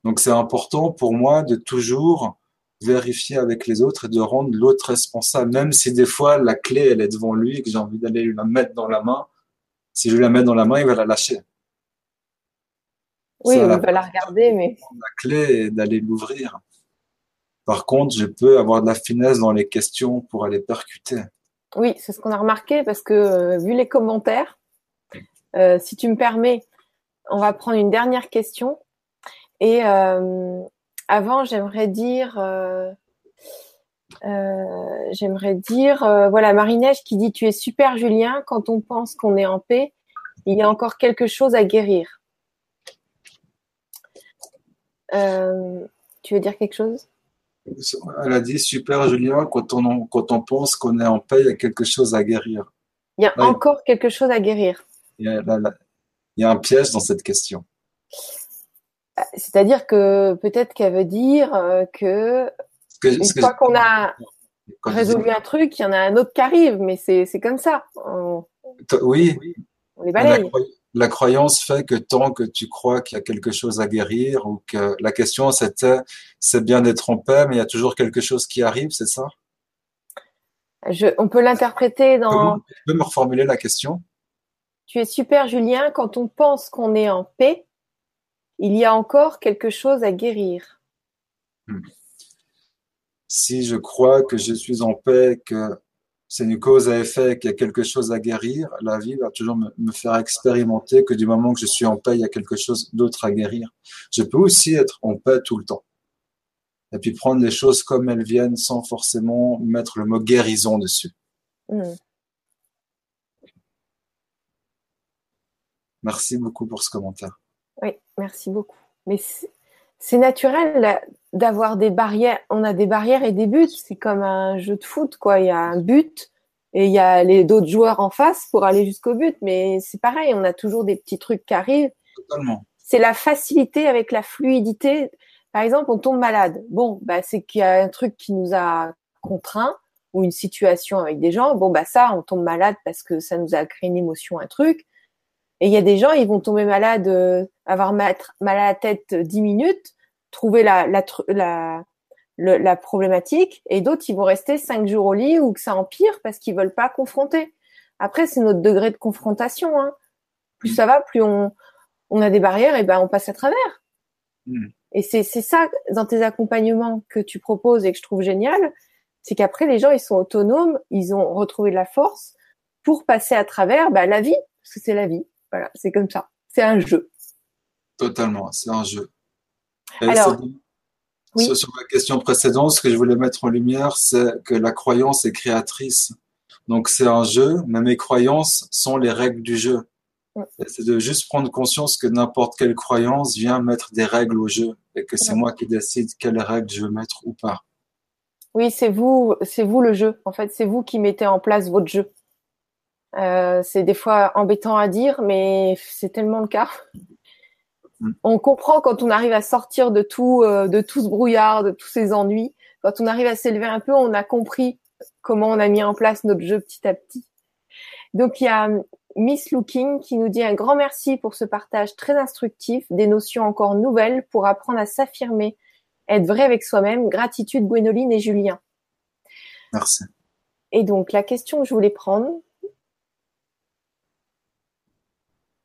Donc c'est important pour moi de toujours vérifier avec les autres et de rendre l'autre responsable, même si des fois la clé elle est devant lui et que j'ai envie d'aller lui la mettre dans la main. Si je la mets dans la main, il va la lâcher. Oui, on va la regarder, mais la clé est d'aller l'ouvrir. Par contre, je peux avoir de la finesse dans les questions pour aller percuter. Oui, c'est ce qu'on a remarqué parce que euh, vu les commentaires, euh, si tu me permets, on va prendre une dernière question. Et euh, avant, j'aimerais dire, j'aimerais dire, voilà, Marinège qui dit tu es super Julien. Quand on pense qu'on est en paix, il y a encore quelque chose à guérir. tu veux dire quelque chose? Elle a dit super Julien, quand on, quand on pense qu'on est en paix, il y a quelque chose à guérir. Il y a encore quelque chose à guérir. Il y, a, un piège dans cette question. C'est-à-dire que peut-être qu'elle veut dire euh, que, une fois qu'on a résolu un truc, il y en a un autre qui arrive, mais c'est comme ça. oui. On les balaye la croyance fait que tant que tu crois qu'il y a quelque chose à guérir ou que la question c'était c'est bien d'être en paix mais il y a toujours quelque chose qui arrive, c'est ça? Je, On peut l'interpréter dans. tu peux me reformuler la question? Tu es super Julien, quand on pense qu'on est en paix, il y a encore quelque chose à guérir. Hmm. Si je crois que je suis en paix, que c'est une cause à effet, qu'il y a quelque chose à guérir, la vie va toujours me, faire expérimenter que du moment que je suis en paix, il y a quelque chose d'autre à guérir. Je peux aussi être en paix tout le temps. Et puis prendre les choses comme elles viennent sans forcément mettre le mot guérison dessus. Mm. Merci beaucoup pour ce commentaire. Merci beaucoup. Mais c'est naturel d'avoir des barrières. On a des barrières et des buts. C'est comme un jeu de foot, quoi. Il y a un but et il y a les d'autres joueurs en face pour aller jusqu'au but. Mais c'est pareil. On a toujours des petits trucs qui arrivent. Totalement. C'est la facilité avec la fluidité. Par exemple, on tombe malade. Bon, bah, c'est qu'il y a un truc qui nous a contraint ou une situation avec des gens. Bon, bah, ça, on tombe malade parce que ça nous a créé une émotion, un truc. Et il y a des gens, ils vont tomber malades, euh, avoir mal, à la tête dix minutes, trouver la, la, la, la problématique, et d'autres, ils vont rester cinq jours au lit ou que ça empire parce qu'ils veulent pas confronter. Après, c'est notre degré de confrontation. Hein. Plus ça va, plus on, on a des barrières, et ben on passe à travers. Mm. Et c'est ça dans tes accompagnements que tu proposes et que je trouve génial, c'est qu'après les gens ils sont autonomes, ils ont retrouvé de la force pour passer à travers bah, la vie, parce que c'est la vie. Voilà, c'est comme ça. C'est un jeu. Totalement, c'est un jeu. Alors, sur la question précédente, ce que je voulais mettre en lumière, c'est que la croyance est créatrice. Donc c'est un jeu, mais mes croyances sont les règles du jeu. C'est de juste prendre conscience que n'importe quelle croyance vient mettre des règles au jeu et que c'est moi qui décide quelles règles je veux mettre ou pas. Oui, c'est vous, c'est vous le jeu. En fait, c'est vous qui mettez en place votre jeu. Euh, c'est des fois embêtant à dire, mais c'est tellement le cas. Mm. On comprend quand on arrive à sortir de tout, euh, de tout ce brouillard, de tous ces ennuis. Quand on arrive à s'élever un peu, on a compris comment on a mis en place notre jeu petit à petit. Donc il y a euh, Miss Looking qui nous dit un grand merci pour ce partage très instructif, des notions encore nouvelles pour apprendre à s'affirmer, être vrai avec soi-même. Gratitude Gwénoline et Julien. Merci. Et donc la question que je voulais prendre,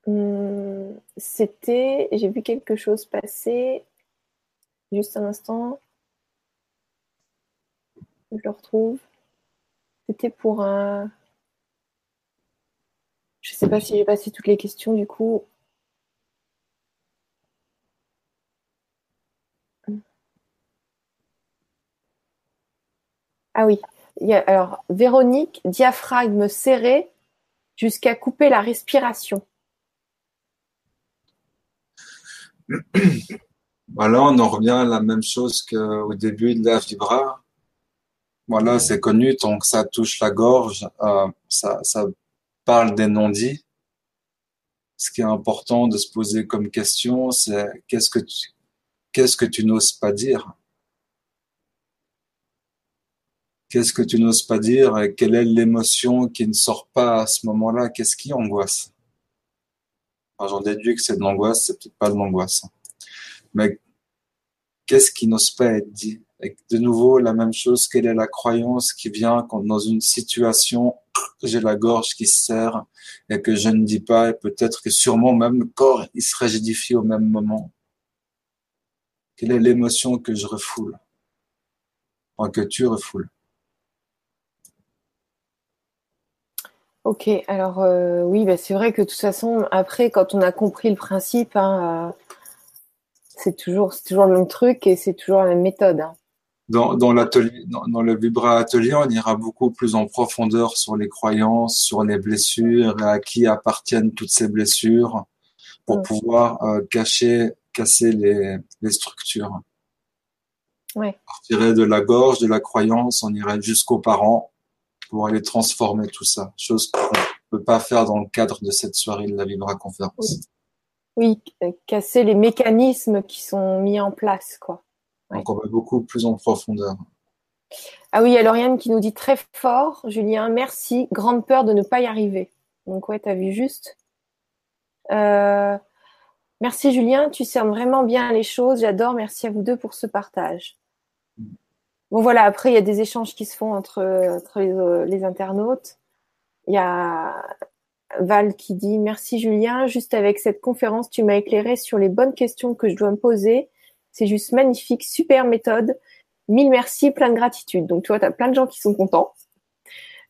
Hum, c'était, j'ai vu quelque chose passer. Juste un instant. Je le retrouve. C'était pour un. Je sais pas si j'ai passé toutes les questions du coup. Ah oui. alors, Véronique, diaphragme serré jusqu'à couper la respiration. Voilà, on en revient à la même chose qu'au début de la vibra. Voilà, c'est connu, que ça touche la gorge, euh, ça, ça parle des non-dits. Ce qui est important de se poser comme question, c'est qu'est-ce que tu, qu'est-ce que tu n'oses pas dire? Qu'est-ce que tu n'oses pas dire et quelle est l'émotion qui ne sort pas à ce moment-là? Qu'est-ce qui angoisse? J'en déduis que c'est de l'angoisse, c'est peut-être pas de l'angoisse. Mais qu'est-ce qui n'ose pas être dit? Et de nouveau, la même chose, quelle est la croyance qui vient quand dans une situation, j'ai la gorge qui se serre et que je ne dis pas, et peut-être que sûrement même le corps, il se rigidifie au même moment? Quelle est l'émotion que je refoule? Enfin, que tu refoules? Ok, alors euh, oui, bah, c'est vrai que de toute façon, après, quand on a compris le principe, hein, euh, c'est toujours, toujours le même truc et c'est toujours la même méthode. Hein dans, dans l'atelier, dans, le Vibra Atelier, on ira beaucoup plus en profondeur sur les croyances, sur les blessures, à qui appartiennent toutes ces blessures, pour pouvoir euh, cacher, casser les, les structures. Ouais. On de la gorge, de la croyance, on irait jusqu'aux parents pour aller transformer tout ça, chose qu'on ne peut pas faire dans le cadre de cette soirée de la Vibra Conférence. Oui. oui, casser les mécanismes qui sont mis en place, quoi. Donc on va beaucoup plus en profondeur. Ah oui, il y a Lauriane qui nous dit très fort, Julien, merci, grande peur de ne pas y arriver. Donc ouais, tu as vu juste. Euh, merci Julien, tu cernes vraiment bien les choses, j'adore, merci à vous deux pour ce partage. Bon voilà, après il y a des échanges qui se font entre, les, les, internautes. Il y a Val qui dit merci Julien, juste avec cette conférence, tu m'as éclairé sur les bonnes questions que je dois me poser c'est juste magnifique, super méthode. Mille merci, plein de gratitude. Donc, tu vois, tu as plein de gens qui sont contents.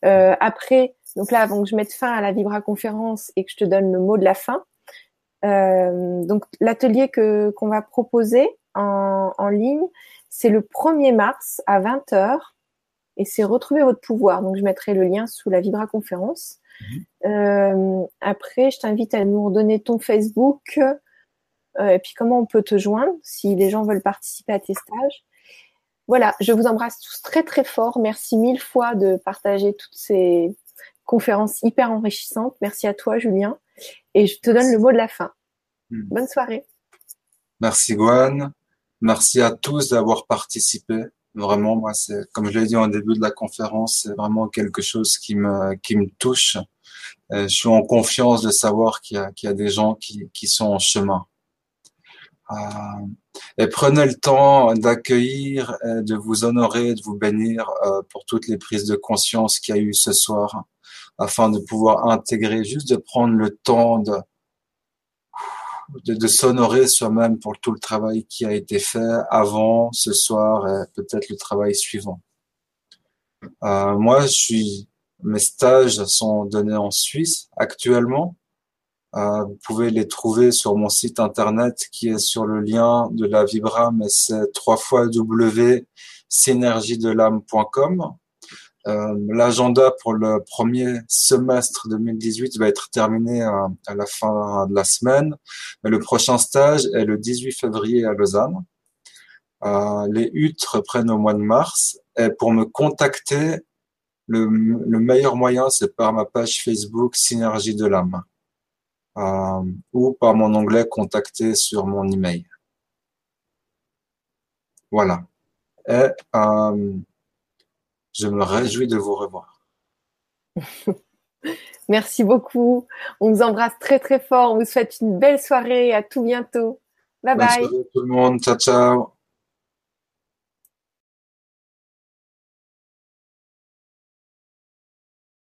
Euh, après, donc là, avant que je mette fin à la Vibra conférence et que je te donne le mot de la fin, euh, donc l'atelier que qu'on va proposer en, en ligne, c'est le 1er mars à 20h et c'est retrouver votre pouvoir. Donc je mettrai le lien sous la Vibra conférence. Mhm. Euh, après, je t'invite à nous redonner ton Facebook, euh, et puis comment on peut te joindre si les gens veulent participer à tes stages. Voilà, je vous embrasse tous très très fort. Merci mille fois de partager toutes ces conférences hyper enrichissantes. Merci à toi, Julien. Et je te donne le mot de la fin. Hmm. Bonne soirée. Merci, Gwen. Merci à tous d'avoir participé. Vraiment, moi, c'est, comme je l'ai dit en début de la conférence, c'est vraiment quelque chose qui me, qui me touche. je suis en confiance de savoir qu'il y a, qu'il y a des gens qui, qui sont en chemin. Euh, et prenez le temps d'accueillir, de vous honorer, de vous bénir euh, pour toutes les prises de conscience qu'il y a eu ce soir, afin de pouvoir intégrer, juste de prendre le temps de, de, de s'honorer soi-même pour tout le travail qui a été fait avant, ce soir et peut-être le travail suivant. Euh, moi, je suis, mes stages sont donnés en Suisse actuellement. Euh, vous pouvez les trouver sur mon site internet qui est sur le lien de la Vibra, mais c'est trois fois synergiedelame.com. Euh, L'agenda pour le premier semestre 2018 va être terminé à, à, la fin de la semaine, le prochain stage est le 18 février à Lausanne. Euh, les huttes reprennent au mois de mars. Et pour me contacter, le, le meilleur moyen, c'est par ma page Facebook Synergie de l'âme. Euh, ou par mon onglet contacter sur mon email. Voilà. Et euh, je me réjouis de vous revoir. Merci beaucoup. On vous embrasse très très fort. On vous souhaite une belle soirée. À tout bientôt. Bye bye. tout le monde. Ciao ciao.